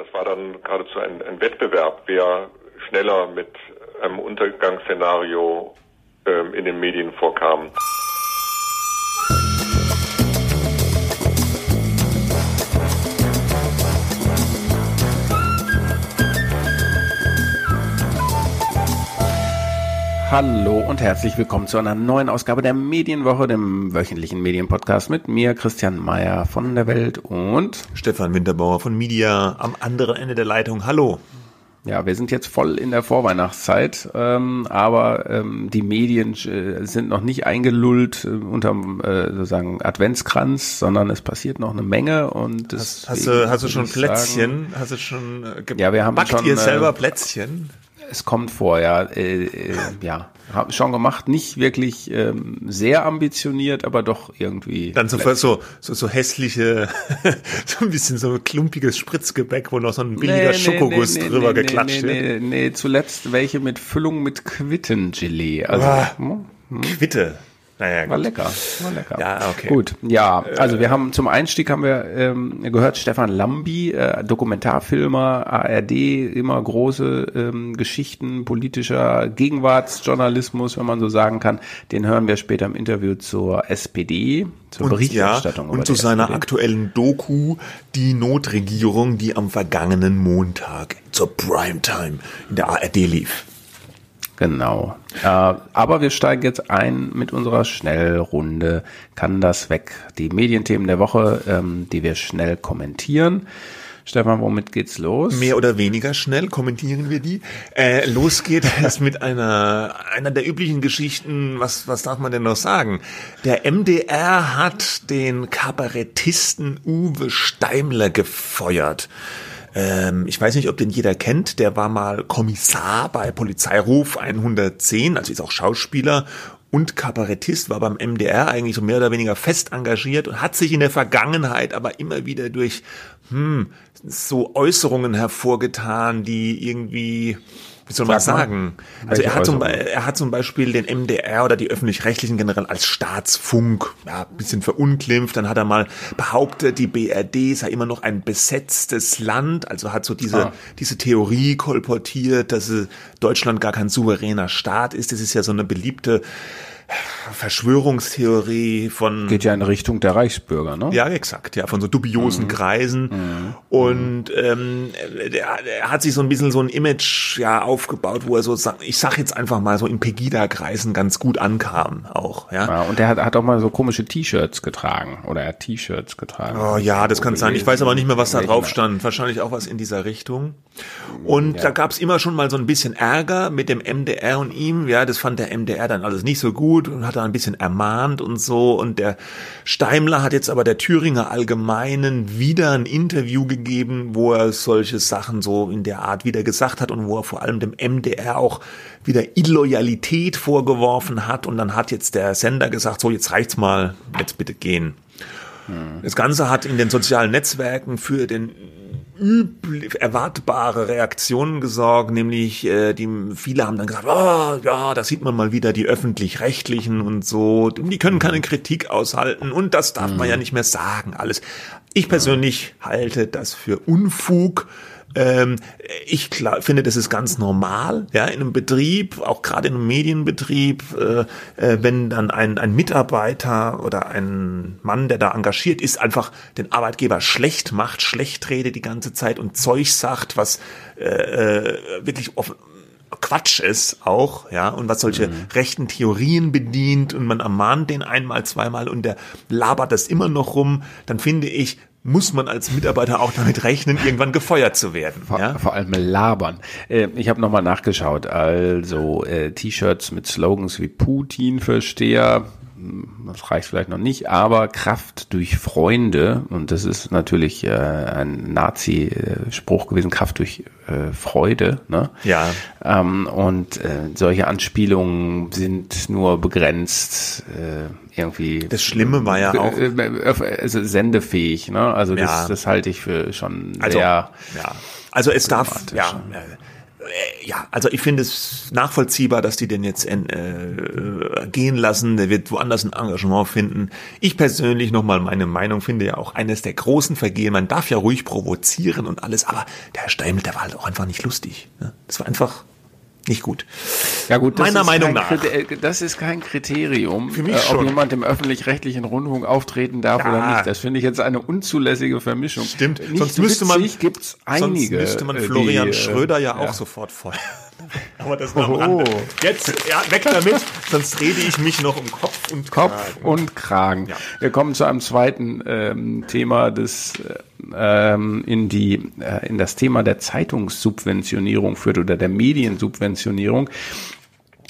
Das war dann geradezu ein, ein Wettbewerb, wer schneller mit einem Untergangsszenario ähm, in den Medien vorkam. Hallo und herzlich willkommen zu einer neuen Ausgabe der Medienwoche, dem wöchentlichen Medienpodcast mit mir, Christian Mayer von der Welt und Stefan Winterbauer von Media am anderen Ende der Leitung. Hallo. Ja, wir sind jetzt voll in der Vorweihnachtszeit, ähm, aber ähm, die Medien äh, sind noch nicht eingelullt äh, unterm äh, sozusagen Adventskranz, sondern es passiert noch eine Menge und das. Hast, hast du hast du schon Plätzchen? Sagen, hast du schon äh, ja, wir haben schon, ihr selber Plätzchen? Es kommt vor, ja. Äh, äh, ja, habe schon gemacht, nicht wirklich ähm, sehr ambitioniert, aber doch irgendwie. Dann so, so, so, so hässliche, so ein bisschen so klumpiges Spritzgebäck, wo noch so ein billiger nee, Schokoguss nee, nee, drüber geklatscht wird. Nee, nee, nee, zuletzt welche mit Füllung mit Quittengelee. Also, ah, hm? Quitte. Naja, gut. War lecker, war lecker. Ja, okay. Gut, ja, also wir haben zum Einstieg haben wir ähm, gehört Stefan Lambi, äh, Dokumentarfilmer, ARD, immer große ähm, Geschichten politischer Gegenwartsjournalismus, wenn man so sagen kann. Den hören wir später im Interview zur SPD, zur und, Berichterstattung. Ja, und zu seiner SPD. aktuellen Doku, die Notregierung, die am vergangenen Montag zur Primetime in der ARD lief. Genau. Äh, aber wir steigen jetzt ein mit unserer Schnellrunde. Kann das weg? Die Medienthemen der Woche, ähm, die wir schnell kommentieren. Stefan, womit geht's los? Mehr oder weniger schnell kommentieren wir die. Äh, los geht es mit einer, einer der üblichen Geschichten. Was, was darf man denn noch sagen? Der MDR hat den Kabarettisten Uwe Steimler gefeuert. Ähm, ich weiß nicht, ob den jeder kennt. Der war mal Kommissar bei Polizeiruf 110, also ist auch Schauspieler und Kabarettist, war beim MDR eigentlich so mehr oder weniger fest engagiert und hat sich in der Vergangenheit aber immer wieder durch hm, so Äußerungen hervorgetan, die irgendwie wie soll man Sag sagen? Also er hat, zum, er hat zum Beispiel den MDR oder die öffentlich-rechtlichen generell als Staatsfunk ja, bisschen verunglimpft. Dann hat er mal behauptet, die BRD sei immer noch ein besetztes Land. Also hat so diese, ah. diese Theorie kolportiert, dass Deutschland gar kein souveräner Staat ist. Das ist ja so eine beliebte Verschwörungstheorie von. Geht ja in Richtung der Reichsbürger, ne? Ja, exakt, ja, von so dubiosen mhm. Kreisen. Mhm. Und ähm, der, der hat sich so ein bisschen so ein Image ja aufgebaut, wo er so, ich sag jetzt einfach mal so in Pegida-Kreisen ganz gut ankam auch, ja. ja und der hat, hat auch mal so komische T-Shirts getragen oder er hat T-Shirts getragen. Oh ja, das kann sein. Ich weiß aber nicht mehr, was da drauf stand. Wahrscheinlich auch was in dieser Richtung. Und ja. da gab's immer schon mal so ein bisschen Ärger mit dem MDR und ihm. Ja, das fand der MDR dann alles nicht so gut und hat da ein bisschen ermahnt und so. Und der Steimler hat jetzt aber der Thüringer Allgemeinen wieder ein Interview gegeben, wo er solche Sachen so in der Art wieder gesagt hat und wo er vor allem dem MDR auch wieder Illoyalität vorgeworfen hat. Und dann hat jetzt der Sender gesagt, so jetzt reicht's mal, jetzt bitte gehen. Hm. Das Ganze hat in den sozialen Netzwerken für den erwartbare Reaktionen gesorgt, nämlich äh, die viele haben dann gesagt, oh, ja, da sieht man mal wieder die öffentlich-rechtlichen und so, die können keine Kritik aushalten und das darf man ja mhm. nicht mehr sagen, alles. Ich persönlich halte das für Unfug. Ähm, ich klar, finde, das ist ganz normal, ja, in einem Betrieb, auch gerade in einem Medienbetrieb, äh, äh, wenn dann ein, ein Mitarbeiter oder ein Mann, der da engagiert ist, einfach den Arbeitgeber schlecht macht, schlecht redet die ganze Zeit und Zeug sagt, was äh, äh wirklich offen, Quatsch ist auch, ja, und was solche mhm. rechten Theorien bedient und man ermahnt den einmal, zweimal und der labert das immer noch rum, dann finde ich, muss man als Mitarbeiter auch damit rechnen, irgendwann gefeuert zu werden. Vor, ja? vor allem labern. Äh, ich habe nochmal nachgeschaut. Also äh, T-Shirts mit Slogans wie Putin-Versteher, das reicht vielleicht noch nicht, aber Kraft durch Freunde, und das ist natürlich äh, ein Nazi-Spruch gewesen, Kraft durch äh, Freude. Ne? Ja. Ähm, und äh, solche Anspielungen sind nur begrenzt äh, irgendwie. Das Schlimme war ja auch. Äh, also sendefähig, ne? Also das, ja. das halte ich für schon also, sehr. Ja. Also es darf, ja. Äh, ja, also ich finde es nachvollziehbar, dass die den jetzt äh, gehen lassen. Der wird woanders ein Engagement finden. Ich persönlich nochmal meine Meinung finde ja auch eines der großen Vergehen. Man darf ja ruhig provozieren und alles, aber der Herr Steimel, der war halt auch einfach nicht lustig. Ne? Das war einfach nicht gut. Ja gut, meiner Meinung nach. Kriter das ist kein Kriterium, Für mich äh, ob schon. jemand im öffentlich-rechtlichen Rundfunk auftreten darf Ja. oder nicht. Das finde ich jetzt eine unzulässige Vermischung. Stimmt. Nicht Sonst müsste man- gibt's einige. Sonst müsste man äh, Florian die, äh, Schröder ja auch ja. sofort feuern. Aber das am Oh. Jetzt, ja, weg damit, sonst rede ich mich noch um Kopf und Kopf Kragen. und Kragen. Ja. Wir kommen zu einem zweiten ähm, Thema, das äh, ähm, in die äh, in das Thema der Zeitungssubventionierung führt oder der Mediensubventionierung.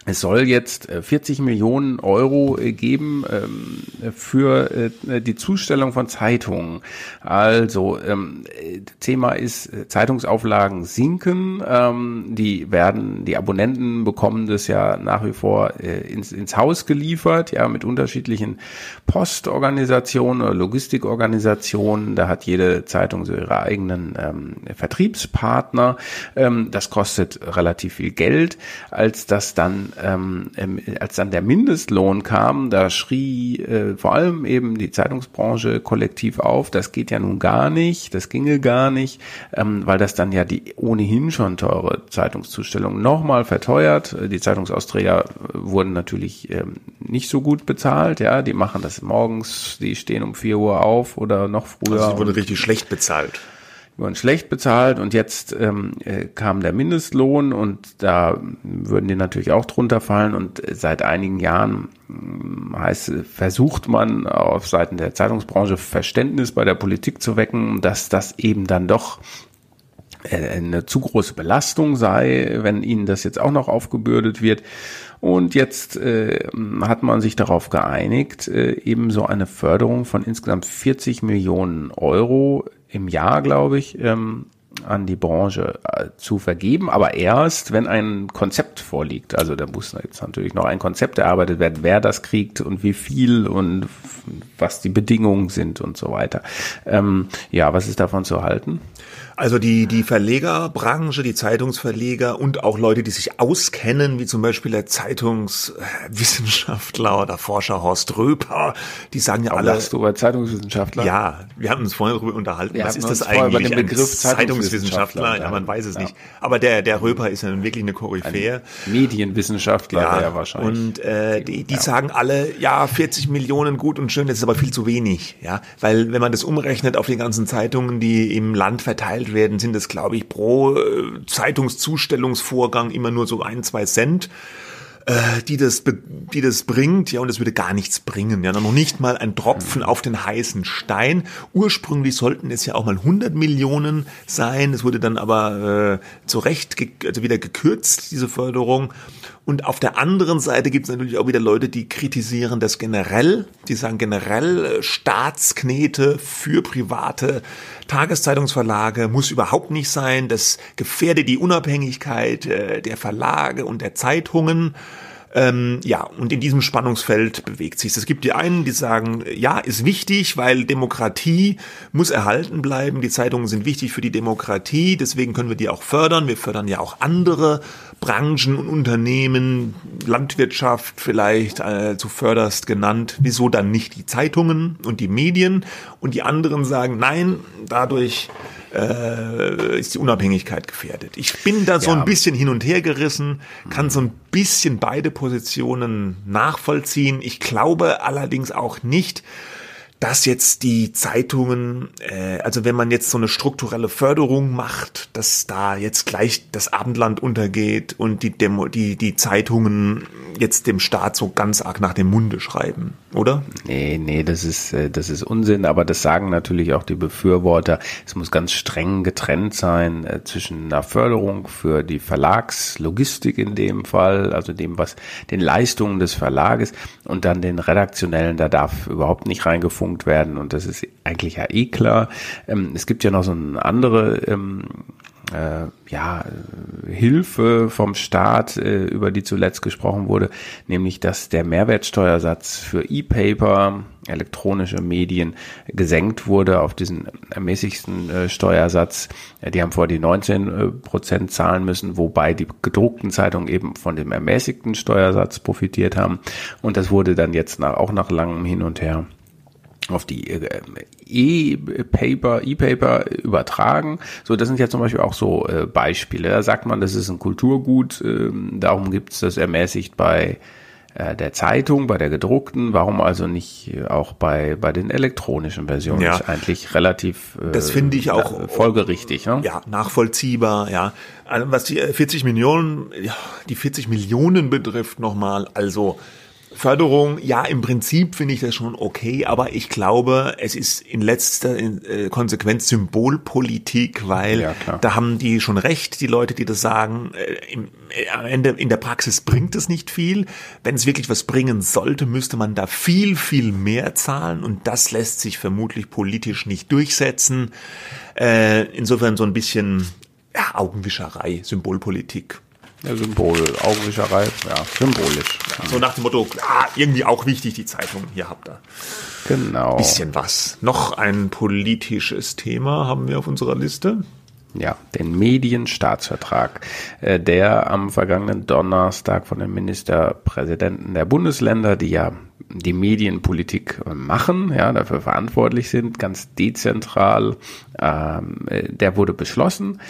Es soll jetzt äh, 40 Millionen Euro äh, geben ähm, für äh, die Zustellung von Zeitungen. Also ähm, äh, Thema ist, äh, Zeitungsauflagen sinken. Ähm, die werden, die Abonnenten bekommen das ja nach wie vor äh, ins, ins Haus geliefert, ja, mit unterschiedlichen Postorganisationen oder Logistikorganisationen. Da hat jede Zeitung so ihre eigenen Vertriebspartner. Das kostet relativ viel Geld. Als das dann, ähm, ähm, als dann der Mindestlohn kam, da schrie äh, vor allem eben die Zeitungsbranche kollektiv auf. Das geht ja nun gar nicht, das ginge gar nicht, ähm, weil das dann ja die ohnehin schon teure Zeitungszustellung nochmal verteuert. Äh, Die Zeitungsausträger äh, wurden natürlich ähm, nicht so gut bezahlt. Ja, die machen das morgens, die stehen um 4 Uhr auf oder noch früher. Also sie wurde und richtig schlecht bezahlt. Wurden schlecht bezahlt und jetzt ähm, äh, kam der Mindestlohn und da würden die natürlich auch drunter fallen und seit einigen Jahren ähm, heißt, versucht man auf Seiten der Zeitungsbranche Verständnis bei der Politik zu wecken, dass das eben dann doch äh, eine zu große Belastung sei, wenn ihnen das jetzt auch noch aufgebürdet wird. Und jetzt äh, hat man sich darauf geeinigt, äh, eben so eine Förderung von insgesamt 40 Millionen Euro im Jahr, glaube ich, ähm, an die Branche äh, zu vergeben, aber erst, wenn ein Konzept vorliegt. Also da muss jetzt natürlich noch ein Konzept erarbeitet werden, wer das kriegt und wie viel und was die Bedingungen sind und so weiter. Ähm, ja, was ist davon zu halten? Also die, die Verlegerbranche, die Zeitungsverleger und auch Leute, die sich auskennen, wie zum Beispiel der Zeitungswissenschaftler oder Forscher Horst Röper, die sagen ja alle, Lachst du über Zeitungswissenschaftler? ja, wir haben uns vorhin darüber unterhalten, Wir was ist das vorher über eigentlich? den Ein Begriff Zeitungswissenschaftler, Zeitungswissenschaftler ja, man weiß es ja. nicht. Aber der, der Röper ist ja wirklich eine Koryphäe. Medienwissenschaftler Ja, wäre wahrscheinlich. und äh, die, die sagen alle, ja, 40 Millionen gut und schön, das ist aber viel zu wenig, ja, weil wenn man das umrechnet auf die ganzen Zeitungen, die im Land verteilt werden, sind es, glaube ich, pro äh, Zeitungszustellungsvorgang immer nur so ein, zwei Cent äh, die das, die das bringt, ja, und es würde gar nichts bringen, ja, noch nicht mal ein Tropfen auf den heißen Stein. Ursprünglich sollten es ja auch mal 100 Millionen sein, es wurde dann aber äh, zu Recht ge also wieder gekürzt, diese Förderung. Und auf der anderen Seite gibt es natürlich auch wieder Leute, die kritisieren das generell, die sagen generell äh, Staatsknete für private Tageszeitungsverlage muss überhaupt nicht sein. Das gefährdet die Unabhängigkeit äh, der Verlage und der Zeitungen. Ähm, ja, und in diesem Spannungsfeld bewegt sich. Es gibt die einen, die sagen, ja, ist wichtig, weil Demokratie muss erhalten bleiben. Die Zeitungen sind wichtig für die Demokratie, deswegen können wir die auch fördern. Wir fördern ja auch andere Branchen und Unternehmen, Landwirtschaft vielleicht äh, zuvörderst genannt. Wieso dann nicht die Zeitungen und die Medien? Und die anderen sagen, nein, dadurch äh, ist die Unabhängigkeit gefährdet. Ich bin da so Ja. ein bisschen hin und her gerissen, kann so ein bisschen beide Positionen nachvollziehen. Ich glaube allerdings auch nicht, dass jetzt die Zeitungen, äh, also wenn man jetzt so eine strukturelle Förderung macht, dass da jetzt gleich das Abendland untergeht und die, Demo, die, die Zeitungen jetzt dem Staat so ganz arg nach dem Munde schreiben, oder? Nee, nee, das ist, äh, das ist Unsinn, aber das sagen natürlich auch die Befürworter. Es muss ganz streng getrennt sein äh, zwischen einer Förderung für die Verlagslogistik in dem Fall, also dem, was den Leistungen des Verlages und dann den redaktionellen, da darf überhaupt nicht reingefunkt werden und das ist eigentlich ja eh klar. Ähm, es gibt ja noch so eine andere ähm, äh, ja, Hilfe vom Staat, äh, über die zuletzt gesprochen wurde, nämlich dass der Mehrwertsteuersatz für E-Paper, elektronische Medien gesenkt wurde auf diesen ermäßigsten äh, Steuersatz. Die haben vor die 19 äh, Prozent zahlen müssen, wobei die gedruckten Zeitungen eben von dem ermäßigten Steuersatz profitiert haben. Und das wurde dann jetzt nach, auch nach langem Hin und Her auf die äh, E-Paper, E-Paper übertragen. So, das sind ja zum Beispiel auch so äh, Beispiele. Da sagt man, das ist ein Kulturgut, äh, darum gibt es das ermäßigt bei äh, der Zeitung, bei der gedruckten. Warum also nicht auch bei, bei den elektronischen Versionen? Ja. Ist eigentlich relativ äh, das finde ich auch folgerichtig. Ne? Ja, nachvollziehbar. Ja, also was die 40 Millionen, ja, die 40 Millionen betrifft nochmal, also Förderung, ja, im Prinzip finde ich das schon okay, aber ich glaube, es ist in letzter äh, Konsequenz Symbolpolitik, weil ja, da haben die schon recht, die Leute, die das sagen. Äh, Im, äh, am Ende in der Praxis bringt es nicht viel. Wenn es wirklich was bringen sollte, müsste man da viel, viel mehr zahlen und das lässt sich vermutlich politisch nicht durchsetzen. Äh, insofern so ein bisschen ja, Augenwischerei, Symbolpolitik. Ja, Symbol, Augenwischerei, ja, symbolisch. Ja, so nach dem Motto, ah, irgendwie auch wichtig, die Zeitung, hier habt ihr. Genau. Bisschen was. Noch ein politisches Thema haben wir auf unserer Liste. Ja, den Medienstaatsvertrag, äh, der am vergangenen Donnerstag von den Ministerpräsidenten der Bundesländer, die ja die Medienpolitik machen, ja, dafür verantwortlich sind, ganz dezentral, ähm, äh, der wurde beschlossen.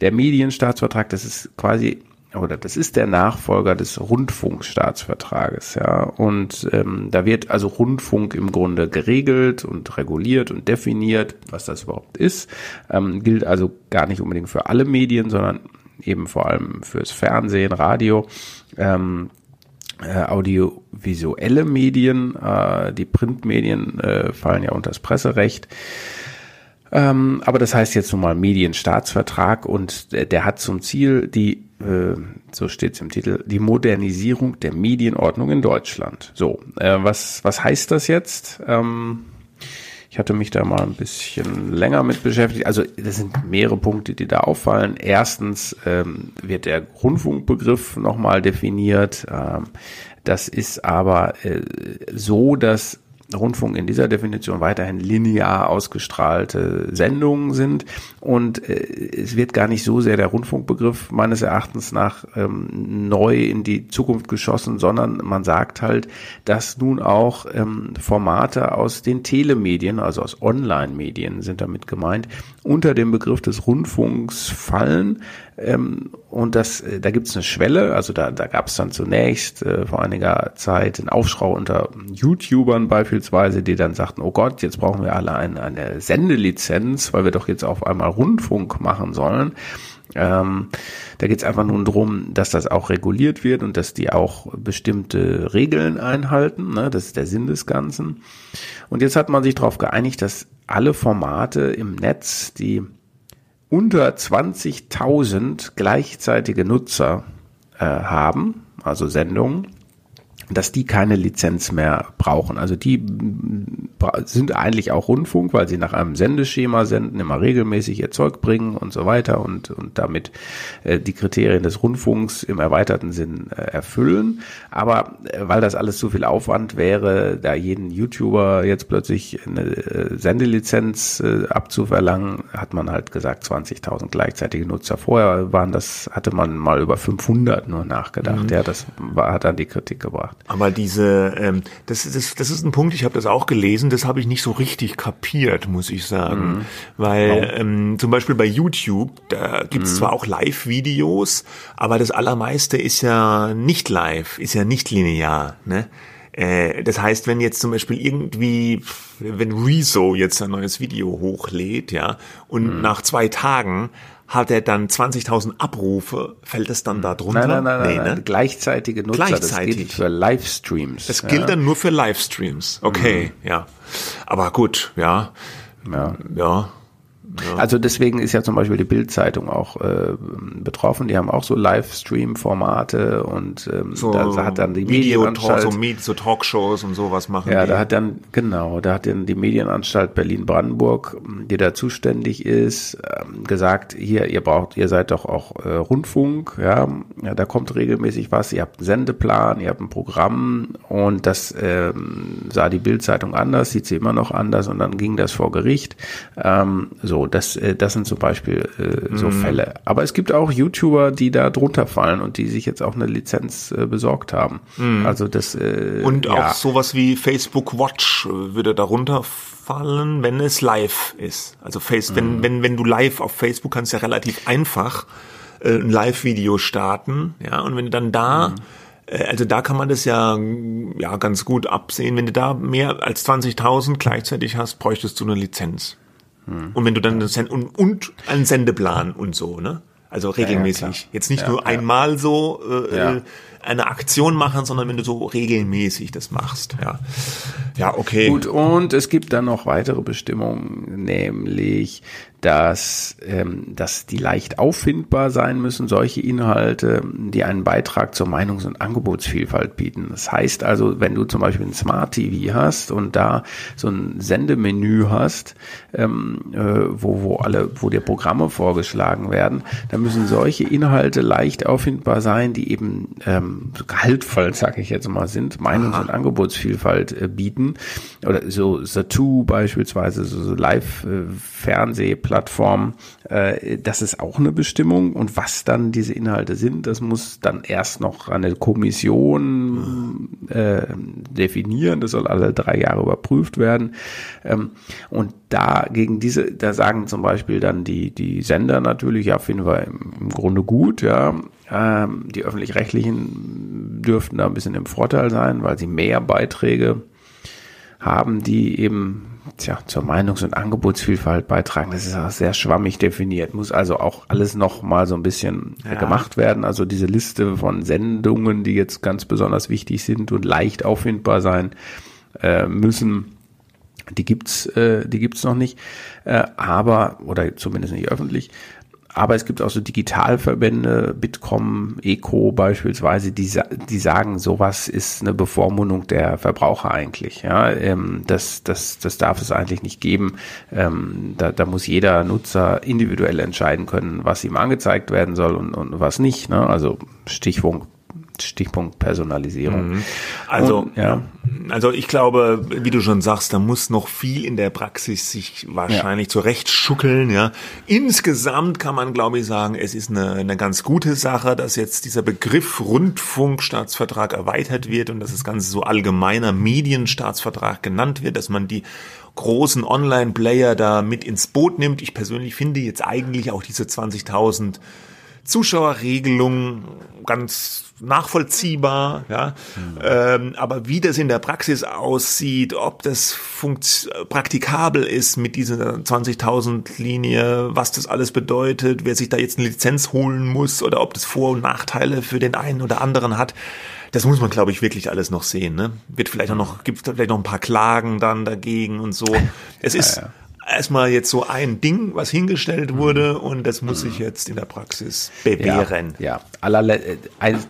Der Medienstaatsvertrag, das ist quasi oder das ist der Nachfolger des Rundfunkstaatsvertrages, ja. Und ähm, da wird also Rundfunk im Grunde geregelt und reguliert und definiert, was das überhaupt ist. Ähm, gilt also gar nicht unbedingt für alle Medien, sondern eben vor allem fürs Fernsehen, Radio. Ähm, äh, audiovisuelle Medien, äh, die Printmedien äh, fallen ja unter das Presserecht. Ähm, aber das heißt jetzt nun mal Medienstaatsvertrag und der, der hat zum Ziel die, äh, so steht es im Titel, die Modernisierung der Medienordnung in Deutschland. So, äh, was, was heißt das jetzt? Ähm, ich hatte mich da mal ein bisschen länger mit beschäftigt. Also das sind mehrere Punkte, die da auffallen. Erstens ähm, wird der Rundfunkbegriff nochmal definiert. Ähm, das ist aber äh, so, dass Rundfunk in dieser Definition weiterhin linear ausgestrahlte Sendungen sind. Und äh, es wird gar nicht so sehr der Rundfunkbegriff meines Erachtens nach ähm, neu in die Zukunft geschossen, sondern man sagt halt, dass nun auch ähm, Formate aus den Telemedien, also aus Online-Medien sind damit gemeint, unter dem Begriff des Rundfunks fallen. Ähm, und das, äh, da gibt es eine Schwelle, also da, da gab es dann zunächst äh, vor einiger Zeit einen Aufschrei unter YouTubern beispielsweise, die dann sagten, oh Gott, jetzt brauchen wir alle eine, eine Sendelizenz, weil wir doch jetzt auf einmal Rundfunk machen sollen. Ähm, da geht es einfach nur darum, dass das auch reguliert wird und dass die auch bestimmte Regeln einhalten. Ne? Das ist der Sinn des Ganzen. Und jetzt hat man sich darauf geeinigt, dass alle Formate im Netz, die unter 20.000 gleichzeitige Nutzer äh, haben, also Sendungen, dass die keine Lizenz mehr brauchen. Also die sind eigentlich auch Rundfunk, weil sie nach einem Sendeschema senden, immer regelmäßig ihr Zeug bringen und so weiter und, und damit äh, die Kriterien des Rundfunks im erweiterten Sinn äh, erfüllen. Aber äh, weil das alles zu viel Aufwand wäre, da jeden YouTuber jetzt plötzlich eine äh, Sendelizenz äh, abzuverlangen, hat man halt gesagt 20.000 gleichzeitige Nutzer. Vorher waren das, hatte man mal über 500 nur nachgedacht. Mhm. Ja, das war, hat dann die Kritik gebracht. Aber diese, ähm, das, das, das ist ein Punkt, ich habe das auch gelesen, das habe ich nicht so richtig kapiert, muss ich sagen. Mhm. Weil oh. ähm, zum Beispiel bei YouTube, da gibt's mhm. zwar auch Live-Videos, aber das Allermeiste ist ja nicht live, ist ja nicht linear. Ne? Äh, das heißt, wenn jetzt zum Beispiel irgendwie, wenn Rezo jetzt ein neues Video hochlädt, ja, und mhm. nach zwei Tagen hat er dann 20.000 Abrufe, fällt es dann da drunter? Nein, nein, nein, nee, nein, ne? gleichzeitige Nutzer, Gleichzeitig. das gilt für Livestreams. Das gilt dann nur für Livestreams, okay, mhm. ja. Aber gut, ja, ja, ja Ja. Also deswegen ist ja zum Beispiel die Bild-Zeitung auch äh, betroffen. Die haben auch so Livestream-Formate und ähm, so da hat dann die Medienanstalt so, so Talkshows und sowas machen. Ja, die. da hat dann genau, da hat dann die Medienanstalt Berlin-Brandenburg, die da zuständig ist, ähm, gesagt: Hier, ihr braucht, ihr seid doch auch äh, Rundfunk, ja, ja, da kommt regelmäßig was. Ihr habt einen Sendeplan, ihr habt ein Programm und das ähm, sah die Bild-Zeitung anders, sieht sie immer noch anders und dann ging das vor Gericht. Ähm, so, das, äh, das sind zum Beispiel äh, so mhm. Fälle. Aber es gibt auch YouTuber, die da drunter fallen und die sich jetzt auch eine Lizenz äh, besorgt haben. Mhm. Also das äh, und ja. auch sowas wie Facebook Watch äh, würde darunter fallen, wenn es live ist. Also Face, mhm. wenn wenn wenn du live auf Facebook kannst ja relativ einfach äh, ein Live-Video starten, ja und wenn du dann da mhm äh, also da kann man das ja, ja ganz gut absehen. Wenn du da mehr als 20.000 gleichzeitig hast, bräuchtest du eine Lizenz. Hm. Und wenn du dann und, und einen Sendeplan und so, ne? Also regelmäßig. Ja, ja, Jetzt nicht ja, nur einmal so äh, äh, eine Aktion machen, sondern wenn du so regelmäßig das machst. Ja, ja okay. Gut, und es gibt dann noch weitere Bestimmungen, nämlich dass, ähm, dass die leicht auffindbar sein müssen, solche Inhalte, die einen Beitrag zur Meinungs- und Angebotsvielfalt bieten. Das heißt also, wenn du zum Beispiel ein Smart TV hast und da so ein Sendemenü hast, ähm, äh, wo, wo alle, wo dir Programme vorgeschlagen werden, dann müssen solche Inhalte leicht auffindbar sein, die eben ähm, gehaltvoll, sage ich jetzt mal, sind, Meinungs- und Angebotsvielfalt äh, bieten. Oder so Satu beispielsweise, so, so Live-Fernsehplattformen, äh, Plattform. Äh, das ist auch eine Bestimmung. Und was dann diese Inhalte sind, das muss dann erst noch eine Kommission äh, definieren. Das soll alle drei Jahre überprüft werden. Ähm, und da gegen diese, da sagen zum Beispiel dann die, die Sender natürlich, ja, finden wir im, im Grunde gut, ja. Ähm, die öffentlich-rechtlichen dürften da ein bisschen im Vorteil sein, weil sie mehr Beiträge haben, die eben tja, zur Meinungs- und Angebotsvielfalt beitragen. Das ist auch sehr schwammig definiert. Muss also auch alles noch mal so ein bisschen ja. gemacht werden. Also diese Liste von Sendungen, die jetzt ganz besonders wichtig sind und leicht auffindbar sein äh, müssen, die gibt's, äh, die gibt's noch nicht. Äh, aber oder zumindest nicht öffentlich. Aber es gibt auch so Digitalverbände, Bitkom, Eco beispielsweise, die, die sagen, sowas ist eine Bevormundung der Verbraucher eigentlich. Ja, ähm, das, das, das darf es eigentlich nicht geben. Ähm, da, da muss jeder Nutzer individuell entscheiden können, was ihm angezeigt werden soll und, und was nicht. Ne? Also Stichpunkt Stichpunkt Personalisierung. Mhm. Also, Und, ja. also ich glaube, wie du schon sagst, da muss noch viel in der Praxis sich wahrscheinlich ja. zurechtschuckeln, ja. Insgesamt kann man, glaube ich, sagen, es ist eine, eine ganz gute Sache, dass jetzt dieser Begriff Rundfunkstaatsvertrag erweitert wird und dass das Ganze so allgemeiner Medienstaatsvertrag genannt wird, dass man die großen Online-Player da mit ins Boot nimmt. Ich persönlich finde jetzt eigentlich auch diese 20.000 Zuschauerregelung ganz nachvollziehbar, ja. Mhm. Ähm, aber wie das in der Praxis aussieht, ob das praktikabel ist mit dieser 20.000 Linie, was das alles bedeutet, wer sich da jetzt eine Lizenz holen muss oder ob das Vor- und Nachteile für den einen oder anderen hat, das muss man, glaube ich, wirklich alles noch sehen. Ne? Wird vielleicht auch noch, gibt vielleicht noch ein paar Klagen dann dagegen und so. Es ist ja, ja erstmal jetzt so ein Ding, was hingestellt wurde und das muss sich jetzt in der Praxis bewähren. Ja, ja. Allerle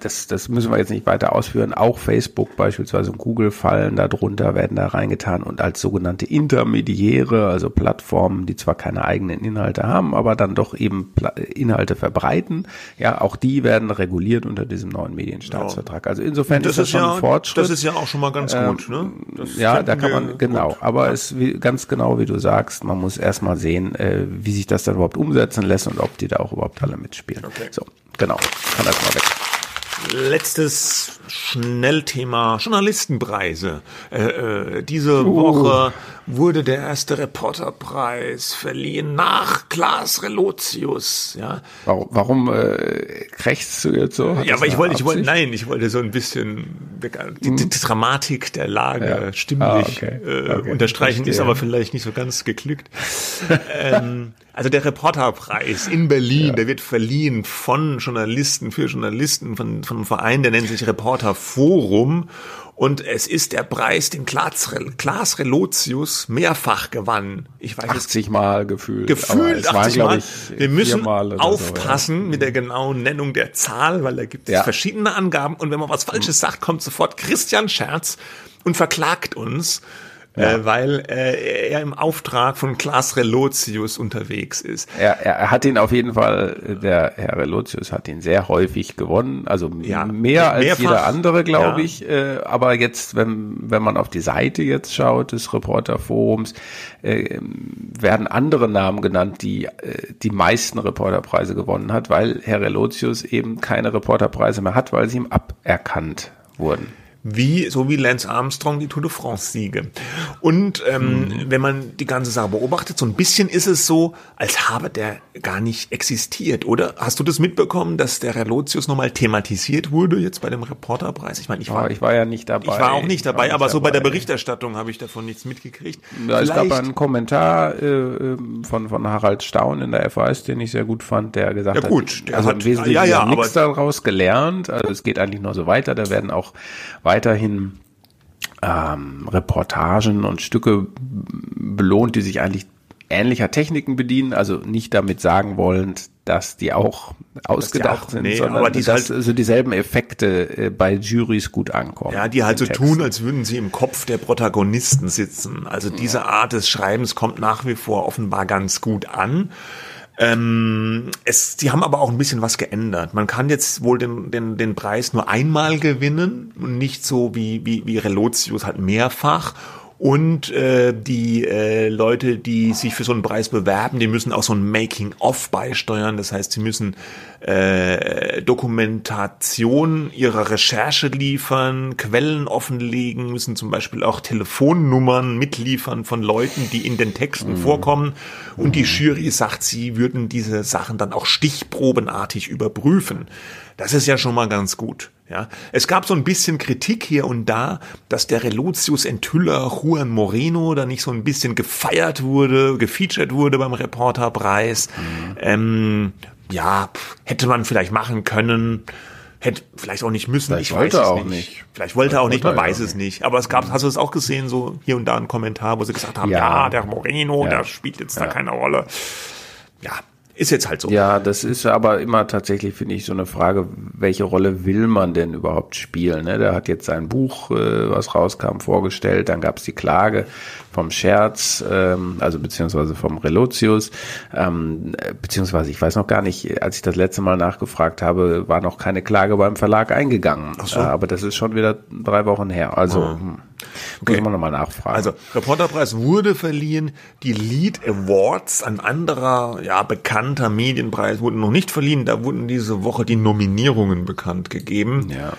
das, das müssen wir jetzt nicht weiter ausführen. Auch Facebook beispielsweise und Google fallen darunter, werden da reingetan und als sogenannte Intermediäre, also Plattformen, die zwar keine eigenen Inhalte haben, aber dann doch eben Inhalte verbreiten. Ja, auch die werden reguliert unter diesem neuen Medienstaatsvertrag. Also insofern das ist das schon ja, ein Fortschritt. Das ist ja auch schon mal ganz ähm, gut. Ne? ja, da kann man, genau. Aber es ist ganz genau, wie du sagst, man muss erstmal sehen, äh, wie sich das dann überhaupt umsetzen lässt und ob die da auch überhaupt alle mitspielen. Okay. So, genau. Kann das mal weg. Letztes Schnellthema Journalistenpreise. Äh, äh, diese uh. Woche wurde der erste Reporterpreis verliehen nach Klaas Relotius. Ja. Warum, warum äh, krächzt du jetzt so? Hat ja, aber ich wollte, ich wollte, nein, ich wollte so ein bisschen die, die, die hm. Dramatik der Lage ja. stimmlich ah, okay. Äh, okay. unterstreichen, ist aber vielleicht nicht so ganz geglückt. ähm, also der Reporterpreis in Berlin, ja. der wird verliehen von Journalisten für Journalisten, von, von einem Verein, der nennt sich Reporterforum. Und es ist der Preis, den Klaas, Klaas Relotius mehrfach gewann. Ich weiß 80 Mal gefühlt. Gefühlt 80 Mal. Ich, Wir müssen aufpassen so, ja. mit der genauen Nennung der Zahl, weil da gibt es ja. verschiedene Angaben. Und wenn man was Falsches sagt, kommt sofort Christian Scherz und verklagt uns ja. äh, weil äh, er im Auftrag von Klaas Relotius unterwegs ist. Er, er hat ihn auf jeden Fall, der Herr Relotius hat ihn sehr häufig gewonnen, also ja, mehr als mehrfach, jeder andere, glaube ja. ich. Äh, aber jetzt, wenn, wenn man auf die Seite jetzt schaut des Reporterforums, äh, werden andere Namen genannt, die äh, die meisten Reporterpreise gewonnen hat, weil Herr Relotius eben keine Reporterpreise mehr hat, weil sie ihm aberkannt wurden wie so wie Lance Armstrong die Tour de France Siege. Und ähm, mhm. wenn man die ganze Sache beobachtet, so ein bisschen ist es so, als habe der gar nicht existiert, oder? Hast du das mitbekommen, dass der Relotius nochmal thematisiert wurde jetzt bei dem Reporterpreis? Ich meine, ich war, oh, ich war ja nicht dabei. Ich war auch nicht dabei, aber nicht so dabei. bei der Berichterstattung habe ich davon nichts mitgekriegt. Ja, es gab einen Kommentar äh, ähm, von von Harald Staun in der FAS, den ich sehr gut fand, der gesagt ja, gut, hat, der also hat, im Wesentlichen ja, ja, nichts daraus gelernt. Also es geht eigentlich nur so weiter. Da werden auch weiterhin ähm, Reportagen und Stücke belohnt, die sich eigentlich ähnlicher Techniken bedienen, also nicht damit sagen wollend, dass die auch ausgedacht auch, sind, nee, sondern die dass halt, so dieselben Effekte äh, bei Juries gut ankommen. Ja, die halt so tun, als würden sie im Kopf der Protagonisten sitzen. Also diese ja. Art des Schreibens kommt nach wie vor offenbar ganz gut an. Ähm, es, sie haben aber auch ein bisschen was geändert. Man kann jetzt wohl den, den, den Preis nur einmal gewinnen und nicht so wie, wie, wie Relotius halt mehrfach. Und äh, die äh, Leute, die sich für so einen Preis bewerben, die müssen auch so ein Making-of beisteuern. Das heißt, sie müssen äh, Dokumentation ihrer Recherche liefern, Quellen offenlegen, müssen zum Beispiel auch Telefonnummern mitliefern von Leuten, die in den Texten mhm. vorkommen. Und die Jury sagt, sie würden diese Sachen dann auch stichprobenartig überprüfen. Das ist ja schon mal ganz gut. Ja, es gab so ein bisschen Kritik hier und da, dass der Relotius Enthüller Juan Moreno da nicht so ein bisschen gefeiert wurde, gefeatured wurde beim Reporterpreis. Mhm. Ähm, ja, hätte man vielleicht machen können, hätte vielleicht auch nicht müssen. Vielleicht ich wollte weiß es auch nicht. nicht. Vielleicht wollte er auch nicht, man weiß es nicht. Aber es gab, hast du es auch gesehen, so hier und da ein Kommentar, wo sie gesagt haben, ja, ja der Moreno, ja. der spielt jetzt ja. da keine Rolle. Ja, ist jetzt halt so. Ja, das ist aber immer tatsächlich, finde ich, so eine Frage, welche Rolle will man denn überhaupt spielen? Ne? Der hat jetzt sein Buch, äh, was rauskam, vorgestellt, dann gab es die Klage vom Scherz, ähm, also beziehungsweise vom Relotius, ähm, beziehungsweise ich weiß noch gar nicht, als ich das letzte Mal nachgefragt habe, war noch keine Klage beim Verlag eingegangen. Ach so. Äh, aber das ist schon wieder drei Wochen her. Also ah. Hm. Okay. Muss man nochmal nachfragen. Also, Reporterpreis wurde verliehen. Die Lead Awards, ein anderer, ja, bekannter Medienpreis, wurden noch nicht verliehen. Da wurden diese Woche die Nominierungen bekannt gegeben. Ja.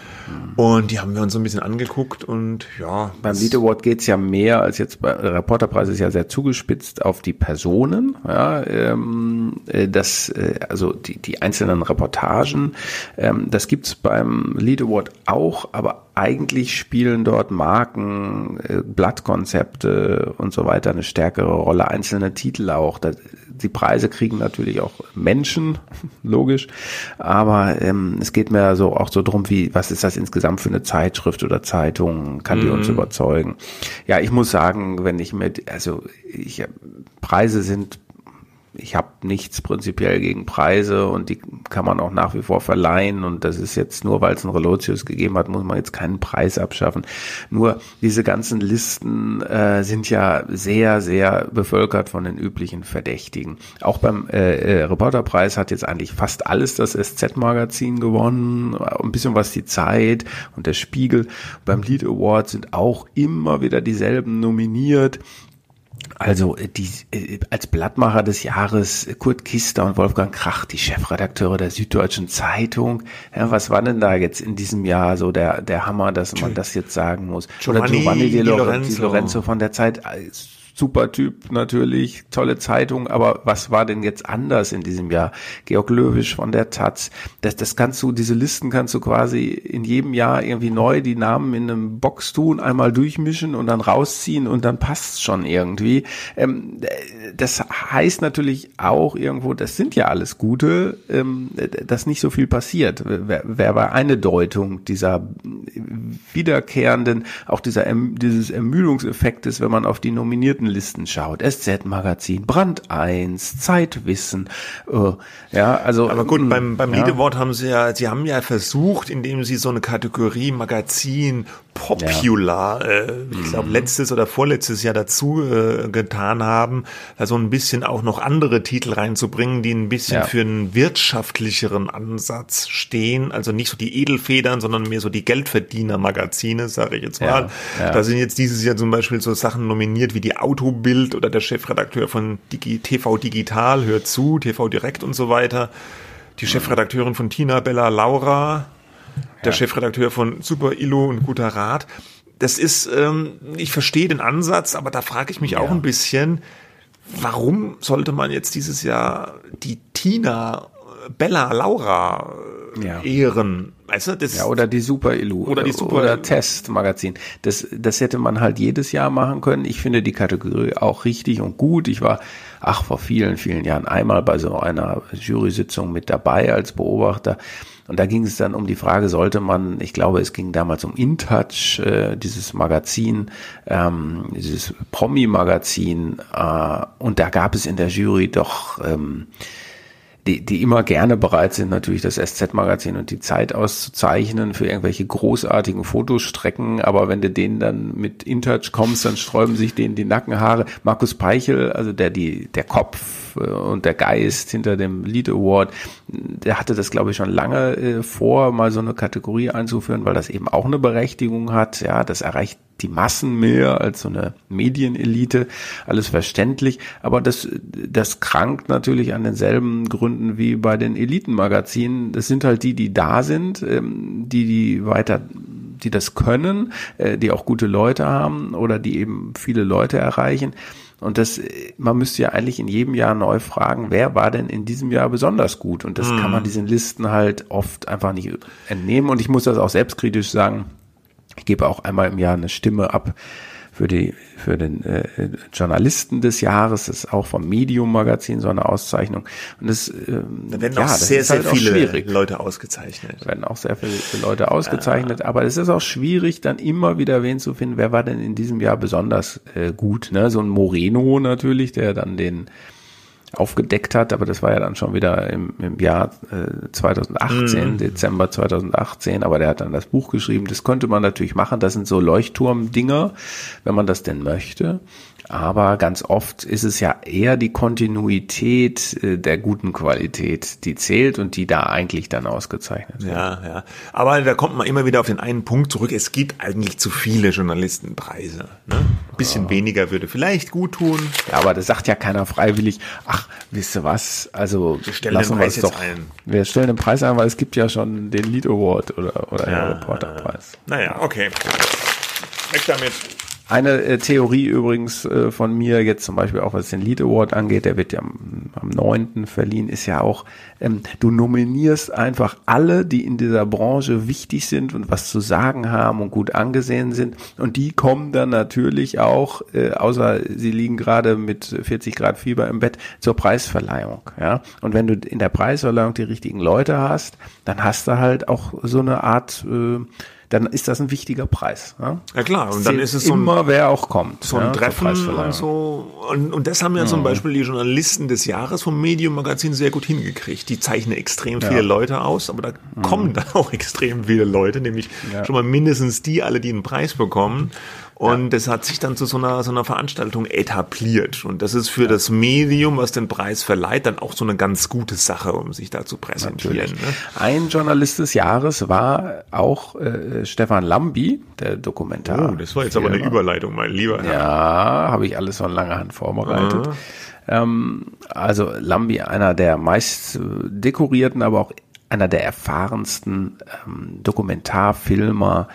Und die haben wir uns so ein bisschen angeguckt und ja. Beim Lead Award geht's ja mehr als jetzt bei Reporterpreis ist ja sehr zugespitzt auf die Personen. Ja, ähm, äh, das, äh, also die, die einzelnen Reportagen. Ähm, das gibt's beim Lead Award auch, aber eigentlich spielen dort Marken, äh, Blattkonzepte und so weiter eine stärkere Rolle, einzelne Titel auch. die Preise kriegen natürlich auch Menschen, logisch, aber ähm, es geht mir so auch so drum, wie was ist das insgesamt für eine Zeitschrift oder Zeitung, kann die mhm. uns überzeugen? Ja, ich muss sagen, wenn ich mit, also ich Preise sind ich habe nichts prinzipiell gegen Preise und die kann man auch nach wie vor verleihen und das ist jetzt nur, weil es einen Relotius gegeben hat, muss man jetzt keinen Preis abschaffen. Nur diese ganzen Listen äh, sind ja sehr, sehr bevölkert von den üblichen Verdächtigen. Auch beim äh, äh Reporterpreis hat jetzt eigentlich fast alles das SZ-Magazin gewonnen, ein bisschen was die Zeit und der Spiegel. Beim Lead Award sind auch immer wieder dieselben nominiert. Also äh, die, äh, als Blattmacher des Jahres äh, Kurt Kister und Wolfgang Krach, die Chefredakteure der Süddeutschen Zeitung. Ja, was war denn da jetzt in diesem Jahr so der, der Hammer, dass man das jetzt sagen muss? Giovanni, Oder Giovanni Di Lorenzo. Di Lorenzo von der Zeit super Typ natürlich, tolle Zeitung, aber was war denn jetzt anders in diesem Jahr? Georg Löwisch von der Taz, das, das kannst du, diese Listen kannst du quasi in jedem Jahr irgendwie neu die Namen in einem Box tun, einmal durchmischen und dann rausziehen und dann passt's schon irgendwie. Ähm, das heißt natürlich auch irgendwo, das sind ja alles gute, ähm, dass nicht so viel passiert. Wer war eine Deutung dieser wiederkehrenden, auch dieser, dieses Ermüdungseffektes, wenn man auf die Nominierten Seitenlisten schaut, SZ-Magazin, Brand 1, Zeitwissen, äh, ja, also. Aber gut, beim, beim ja. Liedewort haben sie ja, sie haben ja versucht, indem sie so eine Kategorie Magazin Popular, ja. äh, ich glaube, mhm. letztes oder vorletztes Jahr dazu äh, getan haben, also ein bisschen auch noch andere Titel reinzubringen, die ein bisschen ja. für einen wirtschaftlicheren Ansatz stehen, also nicht so die Edelfedern, sondern mehr so die Geldverdiener-Magazine, sage ich jetzt mal. Ja. Da sind jetzt dieses Jahr zum Beispiel so Sachen nominiert wie die Autobild oder der Chefredakteur von Digi TV Digital, hört zu, TV Direkt und so weiter. Die Chefredakteurin von Tina Bella Laura, der ja. Chefredakteur von Super Illo und Guter Rat. Das ist, ähm, ich verstehe den Ansatz, aber da frage ich mich ja. auch ein bisschen, warum sollte man jetzt dieses Jahr die Tina Bella Laura ja. ehren? Weißt du, das ja, oder die Super Illu oder die Super oder Test Magazin. Das, das hätte man halt jedes Jahr machen können. Ich finde die Kategorie auch richtig und gut. Ich war, ach, vor vielen, vielen Jahren einmal bei so einer Jury-Sitzung mit dabei als Beobachter. Und da ging es dann um die Frage, sollte man, ich glaube, es ging damals um InTouch, äh, dieses Magazin, ähm, dieses Promi-Magazin, äh, und da gab es in der Jury doch ähm, die, die immer gerne bereit sind, natürlich das SZ-Magazin und die Zeit auszuzeichnen für irgendwelche großartigen Fotostrecken, aber wenn du denen dann mit InTouch kommst, dann sträuben sich denen die Nackenhaare. Markus Peichel, also der die der Kopf äh, und der Geist hinter dem Lead Award, der hatte das, glaube ich, schon lange äh, vor, mal so eine Kategorie einzuführen, weil das eben auch eine Berechtigung hat. Ja, das erreicht die Massen mehr als so eine Medienelite, alles verständlich, aber das, das krankt natürlich an denselben Gründen wie bei den Elitenmagazinen. Das sind halt die, die da sind, ähm, die, die weiter die das können, äh, die auch gute Leute haben oder die eben viele Leute erreichen. Und das, man müsste ja eigentlich in jedem Jahr neu fragen, wer war denn in diesem Jahr besonders gut? Und das hm. kann man mhm. diesen Listen halt oft einfach nicht entnehmen. Und ich muss das auch selbstkritisch sagen. Ich gebe auch einmal im Jahr eine Stimme ab für die für den äh, Journalisten des Jahres, das ist auch vom Medium Magazin so eine Auszeichnung und das ähm, da werden auch ja, sehr sehr halt viele Leute ausgezeichnet. Da werden auch sehr viele Leute ausgezeichnet, ja. aber es ist auch schwierig dann immer wieder wen zu finden, wer war denn in diesem Jahr besonders äh, gut, ne? So ein Moreno natürlich, der dann den aufgedeckt hat, aber das war ja dann schon wieder im, im Jahr äh, 2018, mm. Dezember 2018, aber der hat dann das Buch geschrieben. Das könnte man natürlich machen, das sind so Leuchtturmdinger, wenn man das denn möchte. Aber ganz oft ist es ja eher die Kontinuität äh, der guten Qualität, die zählt und die da eigentlich dann ausgezeichnet wird. Ja, ja. Aber da kommt man immer wieder auf den einen Punkt zurück. Es gibt eigentlich zu viele Journalistenpreise. Ne? Ein bisschen ja. weniger würde vielleicht gut tun. Ja, aber das sagt ja keiner freiwillig. Ach, wisst ihr was? Also wir stellen lassen den Preis doch, ein. Wir stellen den Preis ein, weil es gibt ja schon den Lead Award oder, oder ja, den Reporterpreis. Naja, okay. Weg damit. Eine äh, Theorie übrigens äh, von mir, jetzt zum Beispiel auch was den Lead Award angeht, der wird ja am, am 9. verliehen, ist ja auch, ähm, du nominierst einfach alle, die in dieser Branche wichtig sind und was zu sagen haben und gut angesehen sind. Und die kommen dann natürlich auch, äh, außer sie liegen gerade mit 40 Grad Fieber im Bett, zur Preisverleihung. Ja? Und wenn du in der Preisverleihung die richtigen Leute hast, dann hast du halt auch so eine Art äh, dann ist das ein wichtiger Preis. Ja, ja klar. Und dann ist es so ein, immer, wer auch kommt. So ein ja, Treffen und so. Und, und das haben ja mhm. zum Beispiel die Journalisten des Jahres vom Medium Magazin sehr gut hingekriegt. Die zeichnen extrem viele ja. Leute aus, aber da mhm. kommen dann auch extrem viele Leute, nämlich schon mal mindestens die alle, die einen Preis bekommen. Und das hat sich dann zu so einer, so einer Veranstaltung etabliert. Und das ist für das Medium, was den Preis verleiht, dann auch so eine ganz gute Sache, um sich da zu präsentieren. Ne? Ein Journalist des Jahres war auch äh, Stefan Lambi, der Dokumentar. Oh, das war jetzt aber eine Überleitung, mein lieber Herr. Ja, habe ich alles von langer Hand vorbereitet. Ähm, also Lambi, einer der meist dekorierten, aber auch einer der erfahrensten ähm, Dokumentarfilmer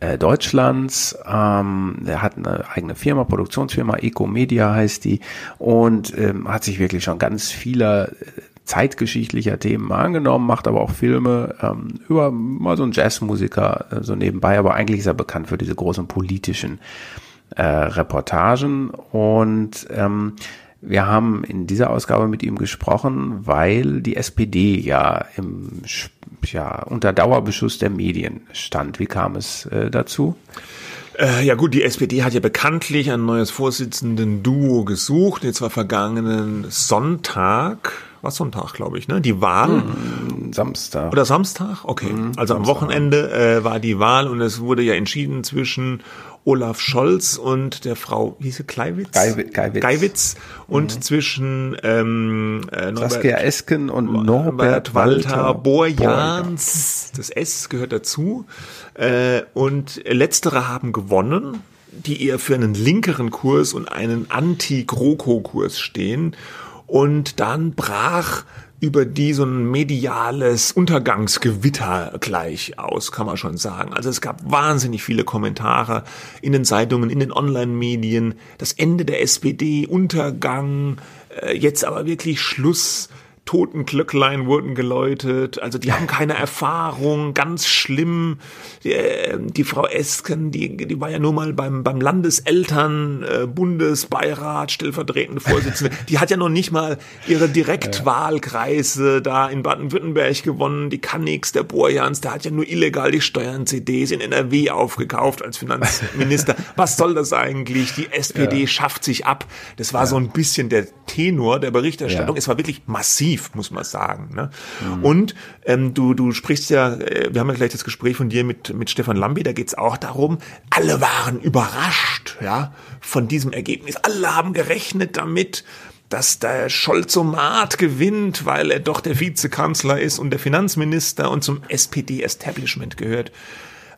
äh, Deutschlands. Ähm, er hat eine eigene Firma, Produktionsfirma, Ecomedia heißt die, und ähm, hat sich wirklich schon ganz vieler äh, zeitgeschichtlicher Themen angenommen, macht aber auch Filme ähm, über mal so ein Jazzmusiker äh, so nebenbei, aber eigentlich ist er bekannt für diese großen politischen äh, Reportagen. Und ähm, wir haben in dieser Ausgabe mit ihm gesprochen, weil die SPD ja im ja, unter Dauerbeschuss der Medien stand. Wie kam es äh, dazu? Äh, ja gut, die SPD hat ja bekanntlich ein neues Vorsitzenden-Duo gesucht. Jetzt war vergangenen Sonntag, was Sonntag, glaube ich, ne? Die Wahl. Hm, Samstag. Oder Samstag? Okay. Hm, also Samstag. am Wochenende äh, war die Wahl und es wurde ja entschieden zwischen Olaf Scholz und der Frau, wie hieß sie, Kleiwitz? Geiwitz. Geiwitz. Und mhm. zwischen ähm, äh, Norbert, Saskia Esken und Norbert Walter, Walter Borjans. Das S gehört dazu. Äh, und letztere haben gewonnen, die eher für einen linkeren Kurs und einen Anti-GroKo-Kurs stehen. Und dann brach über die so ein mediales Untergangsgewitter gleich aus, kann man schon sagen. Also es gab wahnsinnig viele Kommentare in den Zeitungen, in den Online-Medien, das Ende der SPD, Untergang, äh, jetzt aber wirklich Schluss Totenglöcklein wurden geläutet. Also die haben keine Erfahrung, ganz schlimm. Die, äh, die Frau Esken, die, die war ja nur mal beim, beim Landeseltern, äh, stellvertretende Vorsitzende. Die hat ja noch nicht mal ihre Direktwahlkreise da in Baden-Württemberg gewonnen. Die kann nix, der Borjans, der hat ja nur illegal die Steuern-CDs in NRW aufgekauft als Finanzminister. Was soll das eigentlich? Die SPD ja. schafft sich ab. Das war ja. so ein bisschen der Tenor der Berichterstattung. Ja. Es war wirklich massiv tief, muss man sagen. Ne? Mhm. Und ähm, du, du sprichst ja, äh, wir haben ja gleich das Gespräch von dir mit, mit Stefan Lambi, da geht's auch darum, alle waren überrascht ja, von diesem Ergebnis. Alle haben gerechnet damit, dass der Scholzomat gewinnt, weil er doch der Vizekanzler ist und der Finanzminister und zum SPD-Establishment gehört.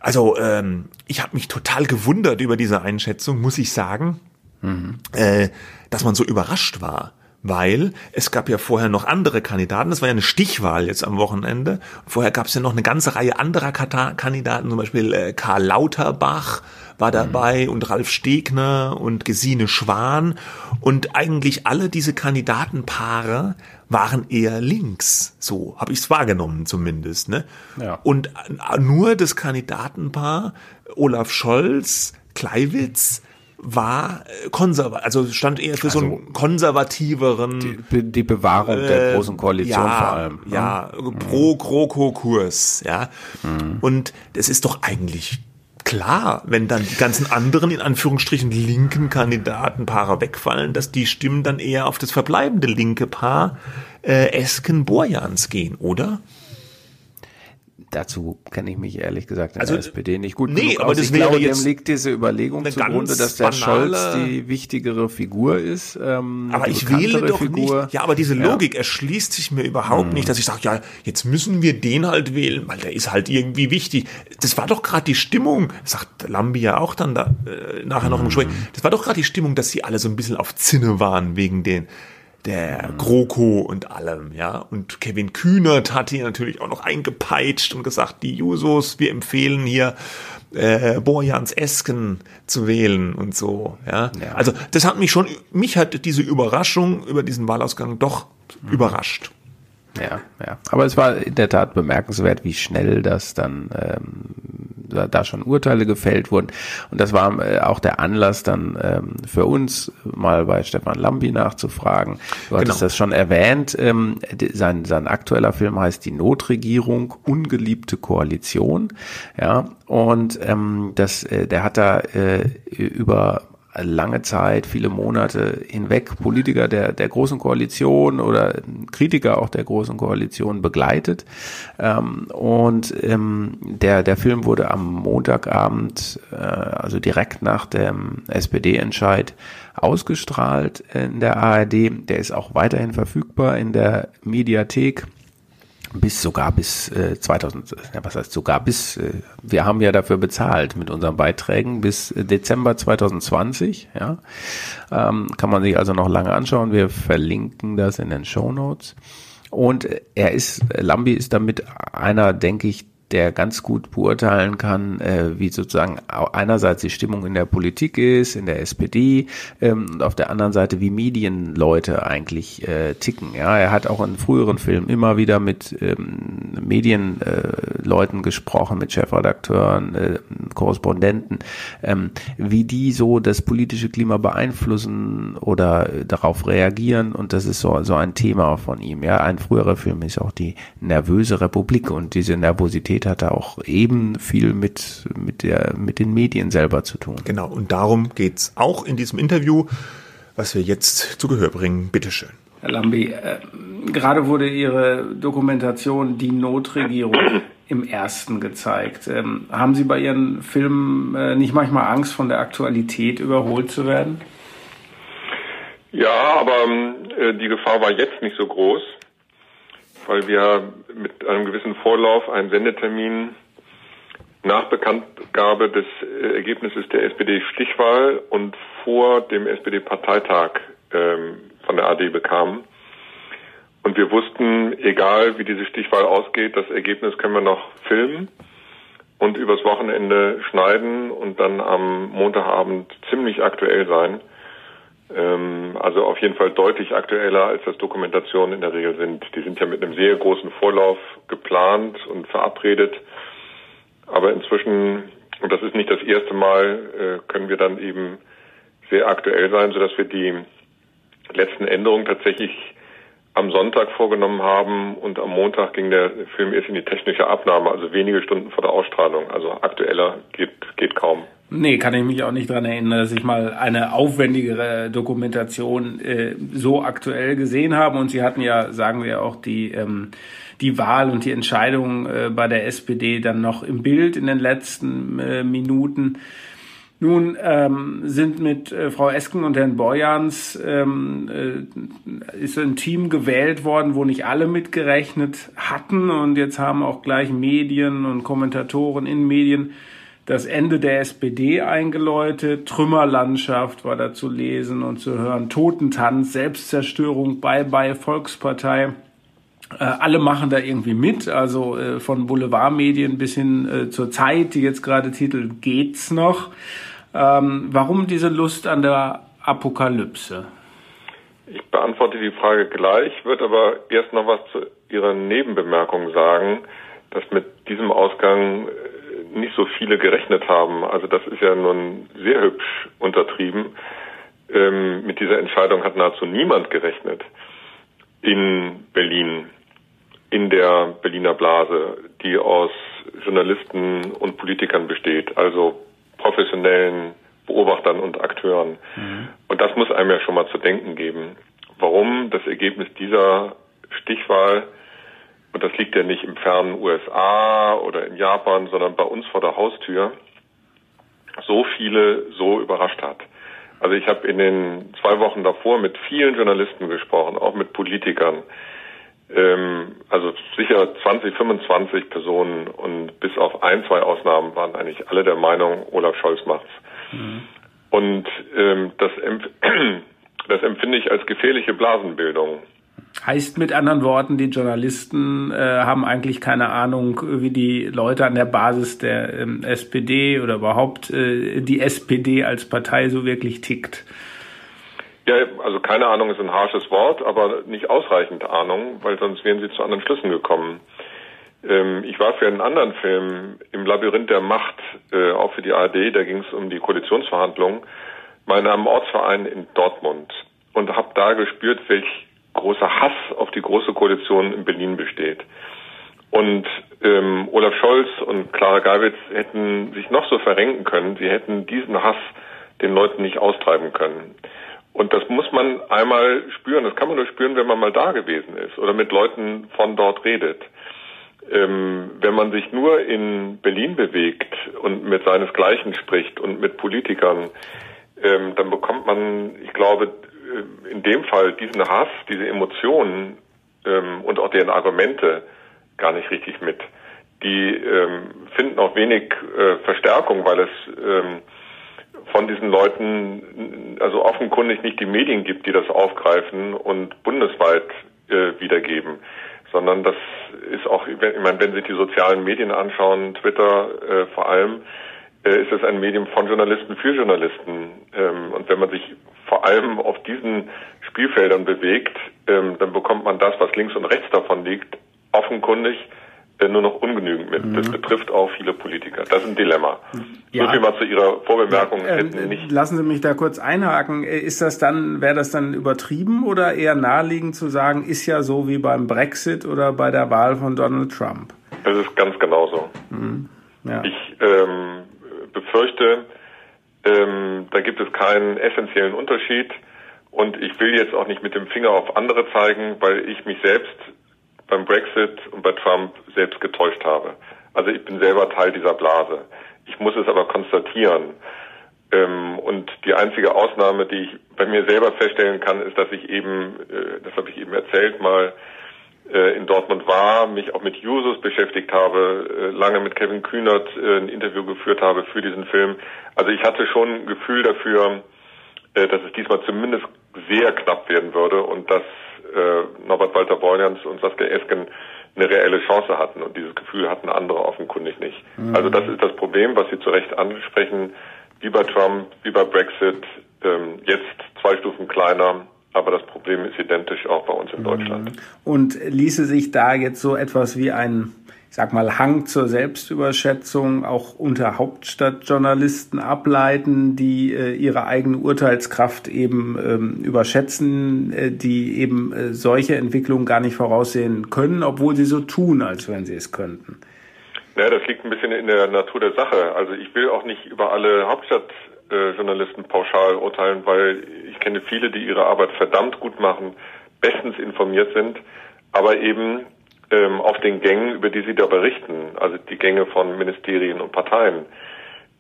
Also ähm, ich habe mich total gewundert über diese Einschätzung, muss ich sagen, mhm. äh, dass man so überrascht war weil es gab ja vorher noch andere Kandidaten. Das war ja eine Stichwahl jetzt am Wochenende. Vorher gab es ja noch eine ganze Reihe anderer Kandidaten, zum Beispiel äh, Karl Lauterbach war dabei mhm. und Ralf Stegner und Gesine Schwan. Und eigentlich alle diese Kandidatenpaare waren eher links. So habe ich es wahrgenommen zumindest. Ne? Ja. Und äh, nur das Kandidatenpaar Olaf Scholz, Kleiwitz, war äh, konservativ, also stand eher für also so einen konservativeren die, die Bewahrung äh, der großen Koalition ja, vor allem. Ne? Ja, mhm. pro GroKo-Kurs, ja. Mhm. Und es ist doch eigentlich klar, wenn dann die ganzen anderen in Anführungsstrichen linken Kandidatenpaare wegfallen, dass die Stimmen dann eher auf das verbleibende linke Paar äh, Esken-Borjans gehen, oder? Dazu kenne ich mich ehrlich gesagt in also, der SPD nicht gut nee, aber aus. Das ich wäre glaube, jetzt dem liegt diese Überlegung zugrunde, dass der Scholz die wichtigere Figur ist. Ähm, aber ich wähle doch Figur. nicht. Ja, aber diese Logik ja. erschließt sich mir überhaupt hm. nicht, dass ich sage, ja, jetzt müssen wir den halt wählen, weil der ist halt irgendwie wichtig. Das war doch gerade die Stimmung, sagt Lambi ja auch dann da äh, nachher noch im Gespräch. Hm. Das war doch gerade die Stimmung, dass sie alle so ein bisschen auf Zinne waren wegen den der GroKo und allem, ja. Und Kevin Kühnert hat hier natürlich auch noch eingepeitscht und gesagt, die Jusos, wir empfehlen hier äh, Borjans Esken zu wählen und so, ja? ja. Also das hat mich schon, mich hat diese Überraschung über diesen Wahlausgang doch mhm. überrascht. Ja, ja. Aber es war in der Tat bemerkenswert, wie schnell das dann ähm, da schon Urteile gefällt wurden. Und das war äh, auch der Anlass dann ähm, für uns, mal bei Stefan Lambi nachzufragen. Du genau. hattest das schon erwähnt. Ähm, sein, sein aktueller Film heißt Die Notregierung, ungeliebte Koalition. Ja, und ähm, das, äh, der hat da äh, über lange Zeit, viele Monate hinweg Politiker der, der Großen Koalition oder Kritiker auch der Großen Koalition begleitet. Ähm, und ähm, der, der Film wurde am Montagabend, äh, also direkt nach dem SPD-Entscheid, ausgestrahlt in der ARD. Der ist auch weiterhin verfügbar in der Mediathek bis sogar bis äh, 2000, ja, was heißt sogar bis, äh, wir haben ja dafür bezahlt mit unseren Beiträgen bis Dezember 2020, ja, ähm, kann man sich also noch lange anschauen. Wir verlinken das in den Show Notes. Und er ist, Lambi ist damit einer, denke ich, der ganz gut beurteilen kann, äh, wie sozusagen einerseits die Stimmung in der Politik ist, in der SPD, ähm, und auf der anderen Seite, wie Medienleute eigentlich äh, ticken. Ja, er hat auch in früheren Filmen immer wieder mit ähm, Medienleuten äh, gesprochen, mit Chefredakteuren, äh, Korrespondenten, ähm, wie die so das politische Klima beeinflussen oder darauf reagieren. Und das ist so, so ein Thema von ihm. Ja, ein früherer Film ist auch die nervöse Republik und diese Nervosität hatte auch eben viel mit, mit der, mit den Medien selber zu tun. Genau. Und darum geht's auch in diesem Interview, was wir jetzt zu Gehör bringen. Bitteschön. Herr Lambi, äh, gerade wurde Ihre Dokumentation Die Notregierung im ersten gezeigt. Ähm, haben Sie bei Ihren Filmen äh, nicht manchmal Angst, von der Aktualität überholt zu werden? Ja, aber äh, die Gefahr war jetzt nicht so groß, weil wir mit einem gewissen Vorlauf einen Sendetermin nach Bekanntgabe des äh, Ergebnisses der SPD-Stichwahl und vor dem SPD-Parteitag ähm, von der AD bekamen. Und wir wussten, egal wie diese Stichwahl ausgeht, das Ergebnis können wir noch filmen und übers Wochenende schneiden und dann am Montagabend ziemlich aktuell sein. Ähm, also auf jeden Fall deutlich aktueller, als das Dokumentationen in der Regel sind. Die sind ja mit einem sehr großen Vorlauf geplant und verabredet. Aber inzwischen, und das ist nicht das erste Mal, äh, können wir dann eben sehr aktuell sein, sodass wir die letzten Änderungen tatsächlich am Sonntag vorgenommen haben und am Montag ging der Film erst in die technische Abnahme, also wenige Stunden vor der Ausstrahlung. Also aktueller geht, geht kaum. Nee, kann ich mich auch nicht dran erinnern, dass ich mal eine aufwendigere Dokumentation äh, so aktuell gesehen habe. Und Sie hatten ja, sagen wir auch, die, ähm, die Wahl und die Entscheidung äh, bei der SPD dann noch im Bild in den letzten äh, Minuten. Nun ähm, sind mit äh, Frau Esken und Herrn Borjans ähm, äh, ist ein Team gewählt worden, wo nicht alle mitgerechnet hatten und jetzt haben auch gleich Medien und Kommentatoren in Medien das Ende der SPD eingeläutet. Trümmerlandschaft war da zu lesen und zu hören. Totentanz, Selbstzerstörung, Bye-bye Volkspartei. Äh, alle machen da irgendwie mit, also äh, von Boulevardmedien bis hin äh, zur Zeit, die jetzt gerade titelt Geht's noch? Ähm, warum diese Lust an der Apokalypse? Ich beantworte die Frage gleich, wird aber erst noch was zu Ihrer Nebenbemerkung sagen, dass mit diesem Ausgang äh, nicht so viele gerechnet haben. Also das ist ja nun sehr hübsch untertrieben. Ähm, mit dieser Entscheidung hat nahezu niemand gerechnet in Berlin in der Berliner Blase, die aus Journalisten und Politikern besteht, also professionellen Beobachtern und Akteuren. Mhm. Und das muss einem ja schon mal zu denken geben, warum das Ergebnis dieser Stichwahl, und das liegt ja nicht im fernen USA oder in Japan, sondern bei uns vor der Haustür, so viele so überrascht hat. Also ich habe in den zwei Wochen davor mit vielen Journalisten gesprochen, auch mit Politikern, ähm, also sicher 20, 25 Personen und bis auf ein, zwei Ausnahmen waren eigentlich alle der Meinung, Olaf Scholz macht's. Mhm. Und ähm, das, empf das empfinde ich als gefährliche Blasenbildung. Heißt mit anderen Worten, die Journalisten äh, haben eigentlich keine Ahnung, wie die Leute an der Basis der ähm, SPD oder überhaupt äh, die SPD als Partei so wirklich tickt. Ja, also keine Ahnung ist ein harsches Wort, aber nicht ausreichend Ahnung, weil sonst wären sie zu anderen Schlüssen gekommen. Ähm, ich war für einen anderen Film im Labyrinth der Macht, äh, auch für die ARD, da ging es um die Koalitionsverhandlungen, mal in Ortsverein in Dortmund und habe da gespürt, welch großer Hass auf die große Koalition in Berlin besteht. Und ähm, Olaf Scholz und Clara Geiwitz hätten sich noch so verrenken können, sie hätten diesen Hass den Leuten nicht austreiben können. Und das muss man einmal spüren. Das kann man nur spüren, wenn man mal da gewesen ist oder mit Leuten von dort redet. Ähm, wenn man sich nur in Berlin bewegt und mit seinesgleichen spricht und mit Politikern, ähm, dann bekommt man, ich glaube, äh, in dem Fall diesen Hass, diese Emotionen ähm, und auch deren Argumente gar nicht richtig mit. Die ähm, finden auch wenig äh, Verstärkung, weil es ähm, von diesen Leuten also offenkundig nicht die Medien gibt, die das aufgreifen und bundesweit äh, wiedergeben, sondern das ist auch ich meine, wenn Sie die sozialen Medien anschauen, Twitter äh, vor allem, äh, ist es ein Medium von Journalisten für Journalisten. Ähm, und wenn man sich vor allem auf diesen Spielfeldern bewegt, ähm, dann bekommt man das, was links und rechts davon liegt, offenkundig nur noch ungenügend mit. Mhm. Das betrifft auch viele Politiker. Das ist ein Dilemma. Ja. So viel mal zu Ihrer Vorbemerkung. Ja, äh, nicht lassen Sie mich da kurz einhaken. Äh, ist das dann, wäre das dann übertrieben oder eher naheliegend zu sagen, ist ja so wie beim Brexit oder bei der Wahl von Donald Trump? Das ist ganz genauso. Mhm. Ja. Ich ähm, befürchte, ähm, da gibt es keinen essentiellen Unterschied. Und ich will jetzt auch nicht mit dem Finger auf andere zeigen, weil ich mich selbst beim Brexit und bei Trump selbst getäuscht habe. Also ich bin selber Teil dieser Blase. Ich muss es aber konstatieren. Ähm, und die einzige Ausnahme, die ich bei mir selber feststellen kann, ist, dass ich eben, äh, das habe ich eben erzählt, mal äh, in Dortmund war, mich auch mit Jusos beschäftigt habe, äh, lange mit Kevin Kühnert ein Interview geführt habe für diesen Film. Also ich hatte schon ein Gefühl dafür, dass es diesmal zumindest sehr knapp werden würde und dass äh, Norbert Walter Borjans und Saskia Esken eine reelle Chance hatten. Und dieses Gefühl hatten andere offenkundig nicht. Mhm. Also das ist das Problem, was Sie zu Recht ansprechen. Wie bei Trump, wie bei Brexit, ähm, jetzt zwei Stufen kleiner, aber das Problem ist identisch auch bei uns in Deutschland. Mhm. Und ließe sich da jetzt so etwas wie ein ich sag mal, Hang zur Selbstüberschätzung auch unter Hauptstadtjournalisten ableiten, die äh, ihre eigene Urteilskraft eben ähm, überschätzen, äh, die eben äh, solche Entwicklungen gar nicht voraussehen können, obwohl sie so tun, als wenn sie es könnten. Ja, das liegt ein bisschen in der Natur der Sache. Also ich will auch nicht über alle Hauptstadtjournalisten pauschal urteilen, weil ich kenne viele, die ihre Arbeit verdammt gut machen, bestens informiert sind, aber eben ähm, auf den Gängen, über die Sie da berichten, also die Gänge von Ministerien und Parteien.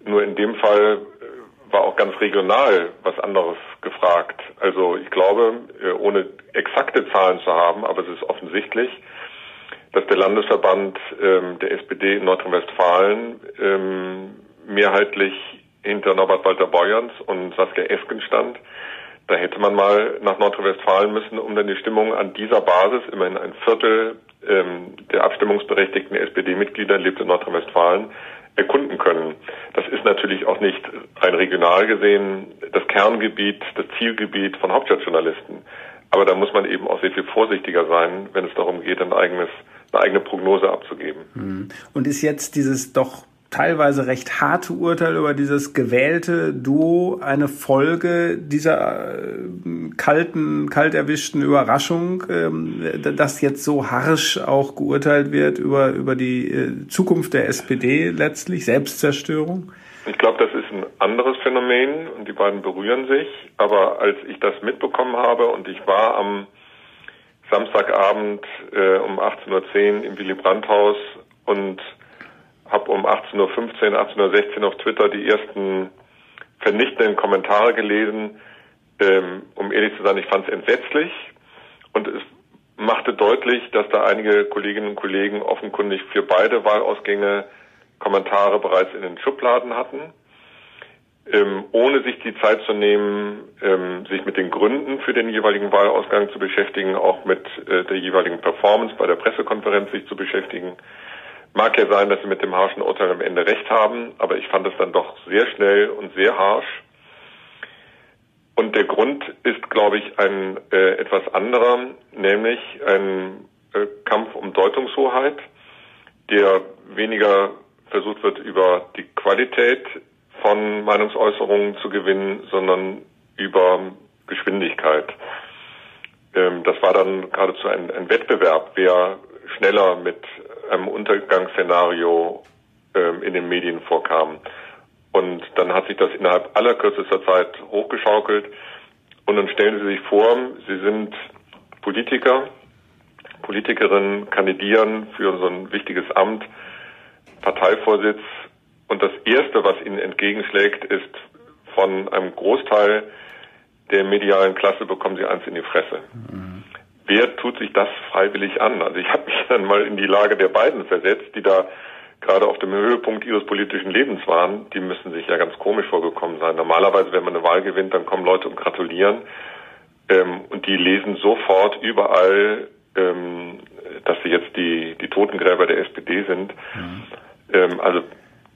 Nur in dem Fall äh, war auch ganz regional was anderes gefragt. Also ich glaube, äh, ohne exakte Zahlen zu haben, aber es ist offensichtlich, dass der Landesverband ähm, der SPD in Nordrhein-Westfalen ähm, mehrheitlich hinter Norbert Walter Beuerns und Saskia Esken stand. Da hätte man mal nach Nordrhein-Westfalen müssen, um dann die Stimmung an dieser Basis, immerhin ein Viertel ähm, der abstimmungsberechtigten SPD-Mitglieder lebt in Nordrhein-Westfalen, erkunden können. Das ist natürlich auch nicht rein regional gesehen das Kerngebiet, das Zielgebiet von Hauptstadtjournalisten. Aber da muss man eben auch sehr viel vorsichtiger sein, wenn es darum geht, ein eigenes, eine eigene Prognose abzugeben. Hm. Und ist jetzt dieses doch teilweise recht harte Urteil über dieses gewählte Duo eine Folge dieser äh, kalten, kalt erwischten Überraschung, ähm, dass jetzt so harsch auch geurteilt wird über, über die äh, Zukunft der SPD letztlich, Selbstzerstörung? Ich glaube, das ist ein anderes Phänomen und die beiden berühren sich. Aber als ich das mitbekommen habe und ich war am Samstagabend äh, um 18.10 Uhr im Willy Brandt-Haus und habe um 18.15 Uhr, 18.16 Uhr auf Twitter die ersten vernichtenden Kommentare gelesen. Ähm, um ehrlich zu sein, ich fand es entsetzlich und es machte deutlich, dass da einige Kolleginnen und Kollegen offenkundig für beide Wahlausgänge Kommentare bereits in den Schubladen hatten, ähm, ohne sich die Zeit zu nehmen, ähm, sich mit den Gründen für den jeweiligen Wahlausgang zu beschäftigen, auch mit äh, der jeweiligen Performance bei der Pressekonferenz sich zu beschäftigen. Mag ja sein, dass Sie mit dem harschen Urteil am Ende recht haben, aber ich fand es dann doch sehr schnell und sehr harsch. Und der Grund ist, glaube ich, ein äh, etwas anderer, nämlich ein äh, Kampf um Deutungshoheit, der weniger versucht wird, über die Qualität von Meinungsäußerungen zu gewinnen, sondern über Geschwindigkeit. Ähm, das war dann geradezu ein, ein Wettbewerb, wer schneller mit einem Untergangsszenario ähm, in den Medien vorkam. Und dann hat sich das innerhalb aller kürzester Zeit hochgeschaukelt. Und dann stellen Sie sich vor, Sie sind Politiker, Politikerinnen, kandidieren für so ein wichtiges Amt, Parteivorsitz. Und das Erste, was Ihnen entgegenschlägt, ist von einem Großteil der medialen Klasse bekommen Sie eins in die Fresse. Mhm wer tut sich das freiwillig an? Also ich habe mich dann mal in die Lage der beiden versetzt, die da gerade auf dem Höhepunkt ihres politischen Lebens waren. Die müssen sich ja ganz komisch vorgekommen sein. Normalerweise, wenn man eine Wahl gewinnt, dann kommen Leute und gratulieren. Ähm, und die lesen sofort überall ähm, dass sie jetzt die, die Totengräber der SPD sind. Mhm. Ähm, also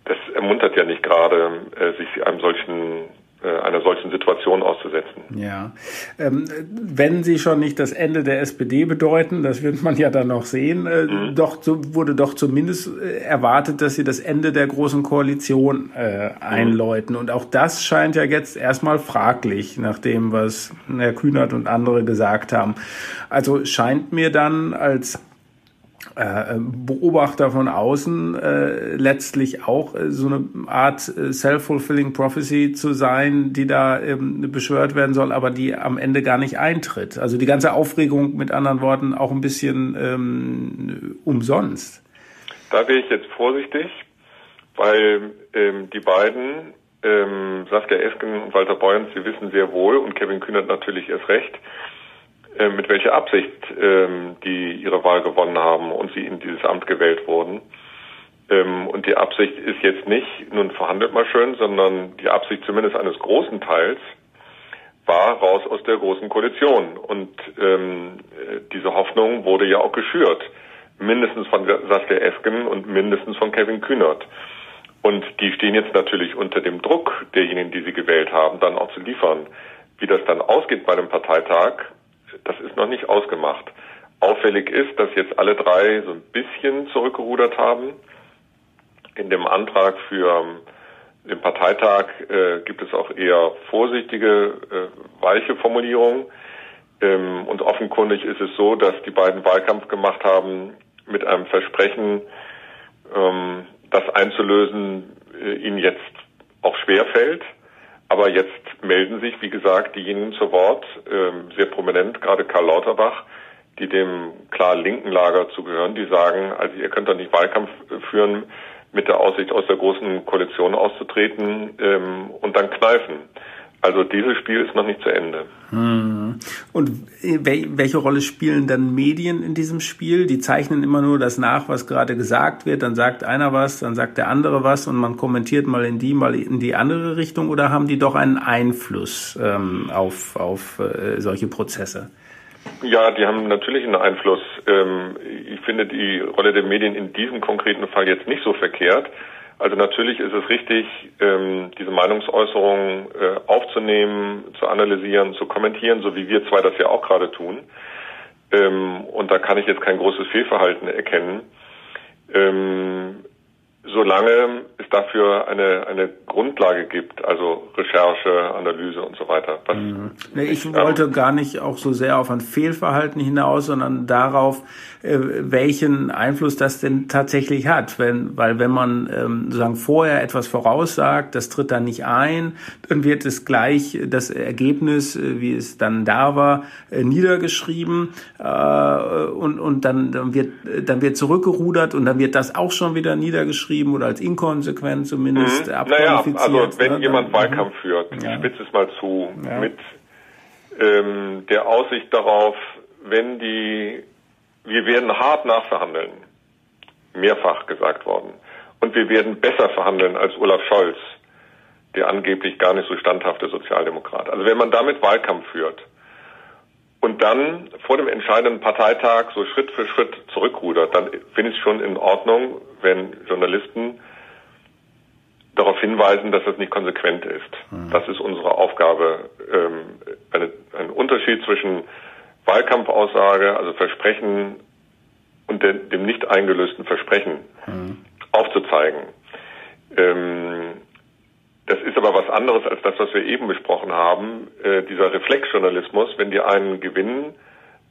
das ermuntert ja nicht gerade, äh, sich einem solchen einer solchen Situation auszusetzen. Ja, ähm, wenn Sie schon nicht das Ende der SPD bedeuten, das wird man ja dann noch sehen, äh, mhm. doch so wurde doch zumindest äh, erwartet, dass Sie das Ende der großen Koalition äh, einläuten. Mhm. Und auch das scheint ja jetzt erstmal fraglich, nach dem, was Herr Kühnert und andere gesagt haben. Also scheint mir dann als äh, Beobachter von außen äh, letztlich auch äh, so eine Art äh, self-fulfilling prophecy zu sein, die da ähm, beschwört werden soll, aber die am Ende gar nicht eintritt. Also die ganze Aufregung mit anderen Worten auch ein bisschen ähm, umsonst. Da wäre ich jetzt vorsichtig, weil ähm, die beiden, ähm, Saskia Esken und Walter Beuerns, sie wissen sehr wohl und Kevin Kühnert natürlich erst recht, äh, mit welcher Absicht ähm, die ihre Wahl gewonnen haben und sie in dieses Amt gewählt wurden. Ähm, und die Absicht ist jetzt nicht, nun verhandelt mal schön, sondern die Absicht zumindest eines großen Teils war raus aus der großen Koalition. Und ähm, diese Hoffnung wurde ja auch geschürt. Mindestens von Saskia Esken und mindestens von Kevin Kühnert. Und die stehen jetzt natürlich unter dem Druck derjenigen, die sie gewählt haben, dann auch zu liefern. Wie das dann ausgeht bei dem Parteitag, das ist noch nicht ausgemacht. Auffällig ist, dass jetzt alle drei so ein bisschen zurückgerudert haben. In dem Antrag für ähm, den Parteitag äh, gibt es auch eher vorsichtige, äh, weiche Formulierungen. Ähm, und offenkundig ist es so, dass die beiden Wahlkampf gemacht haben mit einem Versprechen, ähm, das einzulösen, äh, ihnen jetzt auch schwer fällt. Aber jetzt melden sich, wie gesagt, diejenigen zu Wort, ähm, sehr prominent, gerade Karl Lauterbach, die dem klar linken Lager zugehören, die sagen, also ihr könnt doch nicht Wahlkampf führen mit der Aussicht, aus der großen Koalition auszutreten ähm, und dann kneifen. Also dieses Spiel ist noch nicht zu Ende. Hm. Und welche Rolle spielen dann Medien in diesem Spiel? Die zeichnen immer nur das nach, was gerade gesagt wird. Dann sagt einer was, dann sagt der andere was und man kommentiert mal in die, mal in die andere Richtung. Oder haben die doch einen Einfluss ähm, auf, auf äh, solche Prozesse? Ja, die haben natürlich einen Einfluss. Ähm, ich finde die Rolle der Medien in diesem konkreten Fall jetzt nicht so verkehrt. Also natürlich ist es richtig, ähm, diese Meinungsäußerungen äh, aufzunehmen, zu analysieren, zu kommentieren, so wie wir zwei das ja auch gerade tun. Ähm, und da kann ich jetzt kein großes Fehlverhalten erkennen. Ähm, solange es dafür eine, eine Grundlage gibt, also Recherche, Analyse und so weiter. Mhm. nee, ich ähm, wollte gar nicht auch so sehr auf ein Fehlverhalten hinaus, sondern darauf, äh, welchen Einfluss das denn tatsächlich hat. Wenn, weil wenn man ähm, sozusagen vorher etwas voraussagt, das tritt dann nicht ein, dann wird es gleich das Ergebnis, äh, wie es dann da war, äh, niedergeschrieben äh, und, und dann, dann, wird, dann wird zurückgerudert und dann wird das auch schon wieder niedergeschrieben oder als inkonsequent zumindest mhm. Naja, also wenn ne? jemand dann, Wahlkampf führt, ja. ich spitze es mal zu, ja. mit ähm, der Aussicht darauf, wenn die wir werden hart nachverhandeln. Mehrfach gesagt worden. Und wir werden besser verhandeln als Olaf Scholz, der angeblich gar nicht so standhafte Sozialdemokrat. Also wenn man damit Wahlkampf führt und dann vor dem entscheidenden Parteitag so Schritt für Schritt zurückrudert, dann finde ich es schon in Ordnung, wenn Journalisten darauf hinweisen, dass das nicht konsequent ist. Mhm. Das ist unsere Aufgabe. Ähm, eine, ein Unterschied zwischen Wahlkampfaussage, also Versprechen und de, dem nicht eingelösten Versprechen mhm. aufzuzeigen. Ähm, aber was anderes als das, was wir eben besprochen haben, äh, dieser Reflexjournalismus, wenn die einen gewinnen,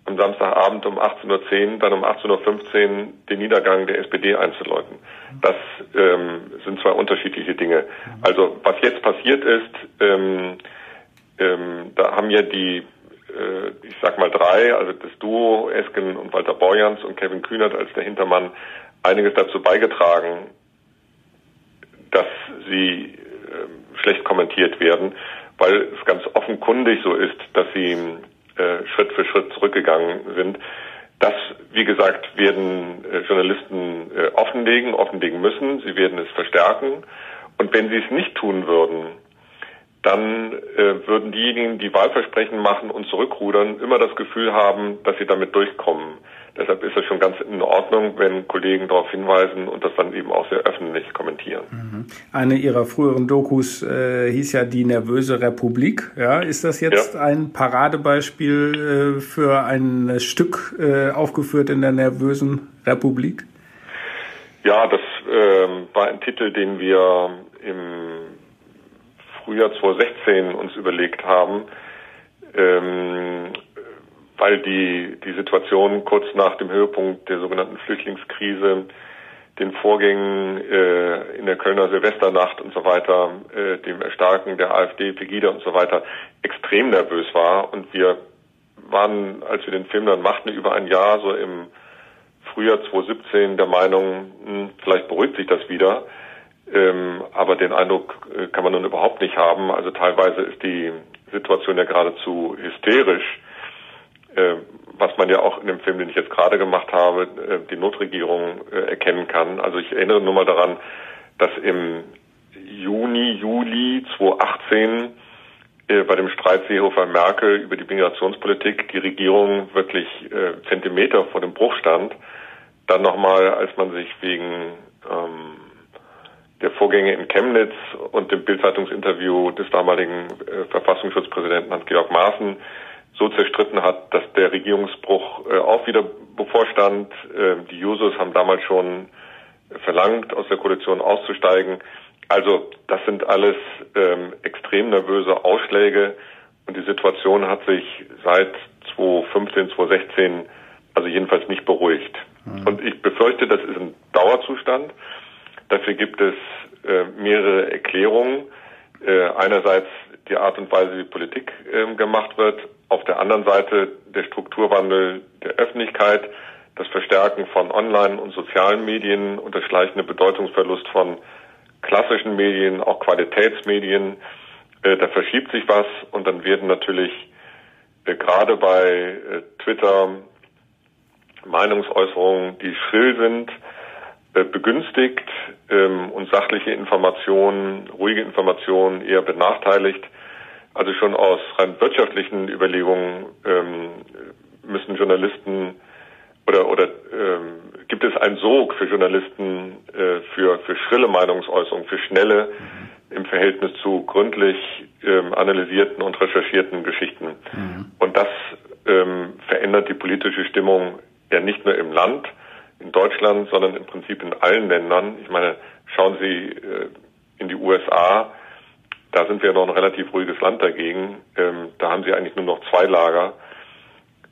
am Samstagabend um 18.10 Uhr, dann um 18.15 Uhr den Niedergang der SPD einzuläuten. Das ähm, sind zwei unterschiedliche Dinge. Also was jetzt passiert ist, ähm, ähm, da haben ja die äh, ich sag mal drei, also das Duo Esken und Walter Borjans und Kevin Kühnert als der Hintermann, einiges dazu beigetragen, dass sie schlecht kommentiert werden, weil es ganz offenkundig so ist, dass sie äh, Schritt für Schritt zurückgegangen sind. Das, wie gesagt, werden äh, Journalisten äh, offenlegen, offenlegen müssen. Sie werden es verstärken. Und wenn sie es nicht tun würden, dann äh, würden diejenigen, die Wahlversprechen machen und zurückrudern, immer das Gefühl haben, dass sie damit durchkommen. Deshalb ist es schon ganz in Ordnung, wenn Kollegen darauf hinweisen und das dann eben auch sehr öffentlich kommentieren. Mhm. Eine Ihrer früheren Dokus äh, hieß ja Die nervöse Republik. Ja, ist das jetzt ja. ein Paradebeispiel äh, für ein Stück äh, aufgeführt in der nervösen Republik? Ja, das ähm, war ein Titel, den wir im Frühjahr 2016 uns überlegt haben. Ähm, weil die, die Situation kurz nach dem Höhepunkt der sogenannten Flüchtlingskrise, den Vorgängen äh, in der Kölner Silvesternacht und so weiter, äh, dem Erstarken der AfD, Pegida und so weiter, extrem nervös war. Und wir waren, als wir den Film dann machten, über ein Jahr so im Frühjahr 2017 der Meinung, mh, hm, vielleicht beruhigt sich das wieder. Ähm, aber den Eindruck äh, kann man nun überhaupt nicht haben. Also teilweise ist die Situation ja geradezu hysterisch was man ja auch in dem Film, den ich jetzt gerade gemacht habe, äh, die Notregierung äh, erkennen kann. Also ich erinnere nur mal daran, dass im Juni, Juli 2018 äh, bei dem Streit Seehofer-Merkel über die Migrationspolitik die Regierung wirklich äh, Zentimeter vor dem Bruch stand. Dann nochmal, als man sich wegen ähm, der Vorgänge in Chemnitz und dem Bildzeitungsinterview des damaligen äh, Verfassungsschutzpräsidenten Hans-Georg Maaßen so zerstritten hat, dass der Regierungsbruch äh, auch wieder bevorstand. Äh, die Jusos haben damals schon verlangt, aus der Koalition auszusteigen. Also das sind alles ähm, extrem nervöse Ausschläge und die Situation hat sich seit 2015, 2016 also jedenfalls nicht beruhigt. Mhm. Und ich befürchte, das ist ein Dauerzustand. Dafür gibt es äh, mehrere Erklärungen. Äh, einerseits die Art und Weise, wie Politik äh, gemacht wird, auf der anderen Seite der Strukturwandel der Öffentlichkeit, das Verstärken von Online- und sozialen Medien und der schleichende Bedeutungsverlust von klassischen Medien, auch Qualitätsmedien. Äh, da verschiebt sich was und dann werden natürlich äh, gerade bei äh, Twitter Meinungsäußerungen, die schrill sind, begünstigt ähm, und sachliche Informationen, ruhige Informationen eher benachteiligt. Also schon aus rein wirtschaftlichen Überlegungen ähm, müssen Journalisten oder oder ähm, gibt es einen Sog für Journalisten äh, für für schrille Meinungsäußerungen, für schnelle im Verhältnis zu gründlich ähm, analysierten und recherchierten Geschichten. Mhm. Und das ähm, verändert die politische Stimmung ja nicht nur im Land, in Deutschland, sondern im Prinzip in allen Ländern. Ich meine, schauen Sie äh, in die USA, da sind wir noch ein relativ ruhiges Land dagegen. Ähm, da haben sie eigentlich nur noch zwei Lager,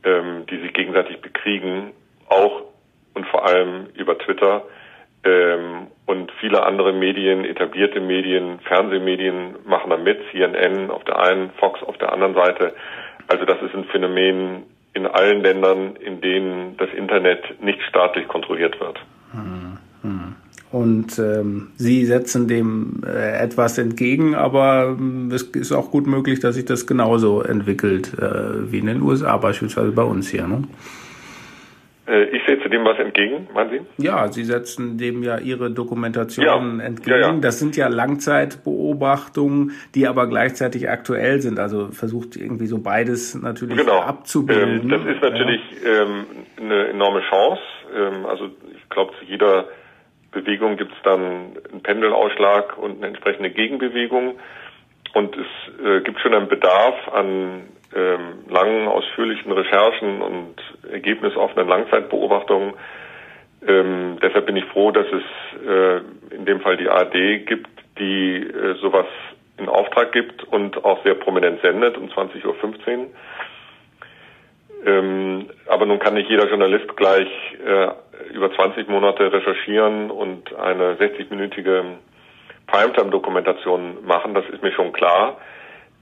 ähm, die sich gegenseitig bekriegen, auch und vor allem über Twitter. Ähm, und viele andere Medien, etablierte Medien, Fernsehmedien machen da mit, CNN auf der einen, Fox auf der anderen Seite. Also das ist ein Phänomen in allen Ländern, in denen das Internet nicht staatlich kontrolliert wird. Hm. Und ähm, sie setzen dem äh, etwas entgegen, aber ähm, es ist auch gut möglich, dass sich das genauso entwickelt äh, wie in den USA, beispielsweise bei uns hier. Ne? Äh, ich setze dem was entgegen, meinen Sie? Ja, Sie setzen dem ja Ihre Dokumentation ja. entgegen. Ja, ja. Das sind ja Langzeitbeobachtungen, die aber gleichzeitig aktuell sind. Also versucht irgendwie so beides natürlich genau. abzubilden. Ähm, das ist natürlich ähm, eine enorme Chance. Ähm, also ich glaube, jeder Bewegung gibt es dann einen Pendelausschlag und eine entsprechende Gegenbewegung. Und es äh, gibt schon einen Bedarf an ähm, langen, ausführlichen Recherchen und ergebnisoffenen Langzeitbeobachtungen. Ähm, deshalb bin ich froh, dass es äh, in dem Fall die ARD gibt, die äh, sowas in Auftrag gibt und auch sehr prominent sendet um 20.15 Uhr. Ähm, aber nun kann nicht jeder Journalist gleich äh, über 20 Monate recherchieren und eine 60-minütige Primetime-Dokumentation machen, das ist mir schon klar.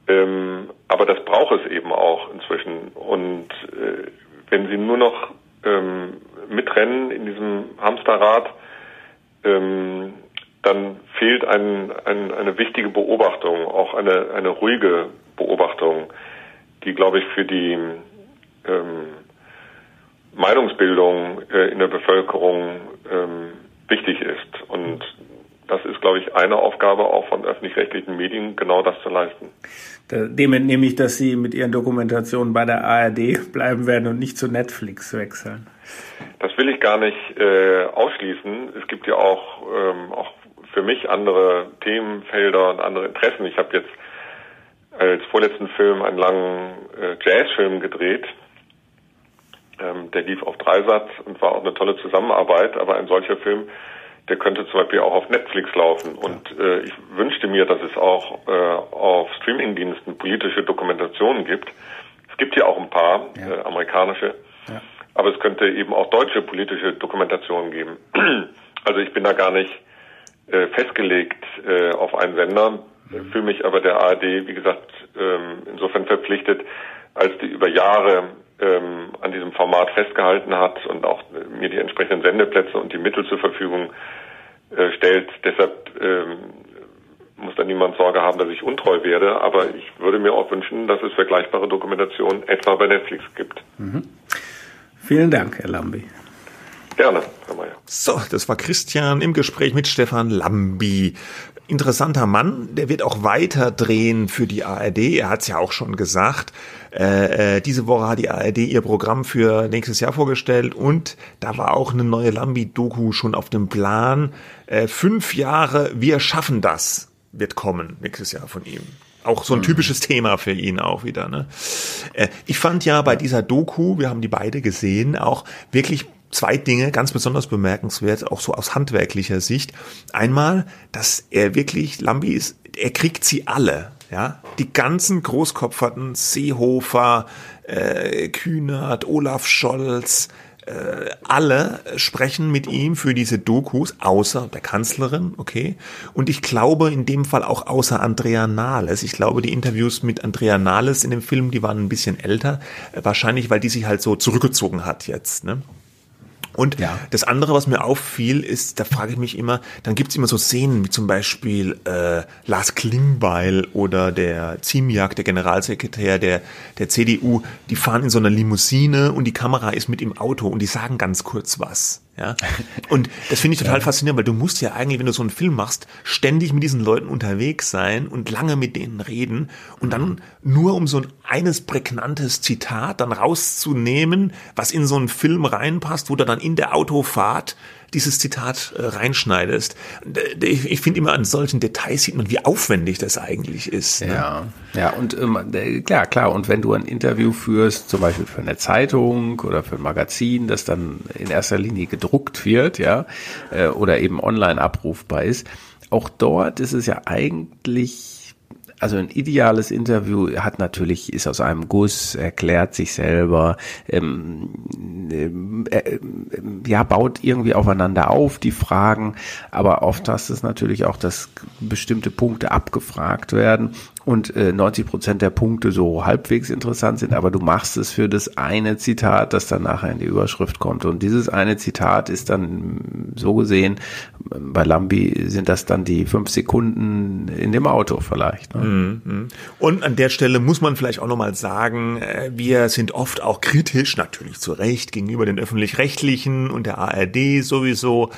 Ähm, aber das braucht es eben auch inzwischen. Und äh, wenn Sie nur noch ähm, mitrennen in diesem Hamsterrad, ähm, dann fehlt ein, ein, eine wichtige Beobachtung, auch eine, eine ruhige Beobachtung, die, glaube ich, für die ähm, Meinungsbildung äh, in der Bevölkerung ähm, wichtig ist. Und das ist, glaube ich, eine Aufgabe auch von öffentlich-rechtlichen Medien, genau das zu leisten. Dem entnehme ich, dass Sie mit Ihren Dokumentationen bei der ARD bleiben werden und nicht zu Netflix wechseln. Das will ich gar nicht äh, ausschließen. Es gibt ja auch, ähm, auch für mich andere Themenfelder und andere Interessen. Ich habe jetzt als vorletzten Film einen langen äh, Jazzfilm gedreht. Ähm, der lief auf Dreisatz und war auch eine tolle Zusammenarbeit, aber ein solcher Film der könnte zum Beispiel auch auf Netflix laufen. Und äh, ich wünschte mir, dass es auch äh, auf Streamingdiensten politische Dokumentationen gibt. Es gibt ja auch ein paar ja. äh, amerikanische, ja. aber es könnte eben auch deutsche politische Dokumentationen geben. also ich bin da gar nicht äh, festgelegt äh, auf einen Sender, mhm. fühle mich aber der ARD, wie gesagt, ähm, insofern verpflichtet, als die über Jahre ähm, an diesem Format festgehalten hat und auch mir die entsprechenden Sendeplätze und die Mittel zur Verfügung äh, stellt. Deshalb ähm, muss da niemand Sorge haben, dass ich untreu werde. Aber ich würde mir auch wünschen, dass es vergleichbare Dokumentationen etwa bei Netflix gibt. Mhm. Vielen Dank, Herr Lambi. Gerne, Herr Mayer. So, das war Christian im Gespräch mit Stefan Lambi interessanter Mann, der wird auch weiter drehen für die ARD. Er hat es ja auch schon gesagt. Äh, äh, diese Woche hat die ARD ihr Programm für nächstes Jahr vorgestellt und da war auch eine neue Lambi-Doku schon auf dem Plan. Äh, fünf Jahre, wir schaffen das, wird kommen nächstes Jahr von ihm. Auch so ein mhm. typisches Thema für ihn auch wieder. Ne? Äh, ich fand ja bei dieser Doku, wir haben die beide gesehen, auch wirklich zwei Dinge ganz besonders bemerkenswert, auch so aus handwerklicher Sicht. Einmal, dass er wirklich, Lambi ist, er kriegt sie alle. Ja, die ganzen Großkopferten, Seehofer, äh, Kühnert, Olaf Scholz, äh, alle sprechen mit ihm für diese Dokus, außer der Kanzlerin, okay. Und ich glaube in dem Fall auch außer Andrea Nahles. Ich glaube, die Interviews mit Andrea Nahles in dem Film, die waren ein bisschen älter, wahrscheinlich, weil die sich halt so zurückgezogen hat jetzt. Ne? Und ja. das andere, was mir auffiel, ist, da frage ich mich immer, dann gibt's immer so Szenen, wie zum Beispiel äh, Lars Klingbeil oder der Ziemiak, der Generalsekretär der, der CDU, die fahren in so einer Limousine und die Kamera ist mit im Auto und die sagen ganz kurz was. Ja. Und das finde ich total ja. faszinierend, weil du musst ja eigentlich, wenn du so einen Film machst, ständig mit diesen Leuten unterwegs sein und lange mit denen reden und dann nur um so ein eines prägnantes Zitat dann rauszunehmen, was in so einen Film reinpasst, wo du dann in der Autofahrt dieses Zitat äh, reinschneidest. Ich, ich finde immer an solchen Details sieht man, wie aufwendig das eigentlich ist. Ne? Ja, ja und ähm, klar, klar. Und wenn du ein Interview führst, zum Beispiel für eine Zeitung oder für ein Magazin, das dann in erster Linie gedruckt wird, ja, äh, oder eben online abrufbar ist, auch dort ist es ja eigentlich also ein ideales Interview hat natürlich, ist aus einem Guss, erklärt sich selber, ähm, äh, äh, ja, baut irgendwie aufeinander auf, die Fragen, aber oft hast es natürlich auch, dass bestimmte Punkte abgefragt werden und äh, 90 Prozent der Punkte so halbwegs interessant sind, aber du machst es für das eine Zitat, das dann nachher in die Überschrift kommt. Und dieses eine Zitat ist dann so gesehen, bei Lambi sind das dann die fünf Sekunden in dem Auto vielleicht. Ne? Mhm, mhm. Und an der Stelle muss man vielleicht auch nochmal sagen, äh, wir sind oft auch kritisch, natürlich zu Recht, gegenüber den öffentlich-rechtlichen und der ARD sowieso.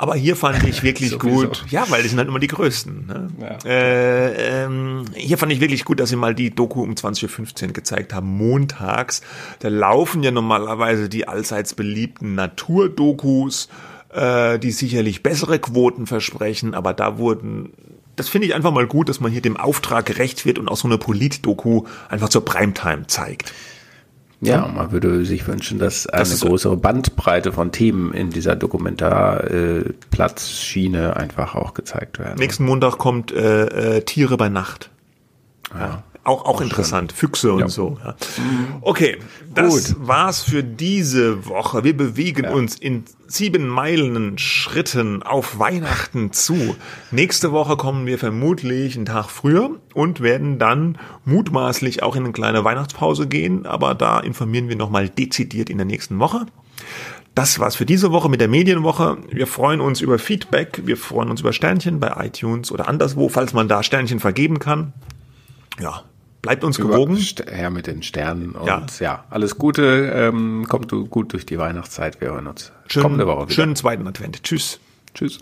Aber hier fand ich wirklich gut, ja, weil die sind halt immer die Größten. Ne? Ja. Äh, ähm, hier fand ich wirklich gut, dass sie mal die Doku um 20.15 Uhr gezeigt haben, montags. Da laufen ja normalerweise die allseits beliebten Naturdokus, äh, die sicherlich bessere Quoten versprechen, aber da wurden das finde ich einfach mal gut, dass man hier dem Auftrag gerecht wird und auch so eine Polit-Doku einfach zur Primetime zeigt. Ja, man würde sich wünschen, dass eine das größere Bandbreite von Themen in dieser Dokumentarplatzschiene äh, einfach auch gezeigt werden. Nächsten Montag kommt äh, äh, Tiere bei Nacht. Ja. Auch, auch interessant, Füchse und ja. so. Ja. Okay, das Gut. war's für diese Woche. Wir bewegen ja. uns in sieben Meilen Schritten auf Weihnachten zu. Nächste Woche kommen wir vermutlich einen Tag früher und werden dann mutmaßlich auch in eine kleine Weihnachtspause gehen, aber da informieren wir nochmal dezidiert in der nächsten Woche. Das war's für diese Woche mit der Medienwoche. Wir freuen uns über Feedback, wir freuen uns über Sternchen bei iTunes oder anderswo, falls man da Sternchen vergeben kann. Ja, Bleibt uns gewogen. Her mit den Sternen und ja, ja alles Gute. Ähm, kommt gut durch die Weihnachtszeit. Wir hören uns Schön, kommende Woche wieder. Schönen zweiten Advent. Tschüss. Tschüss.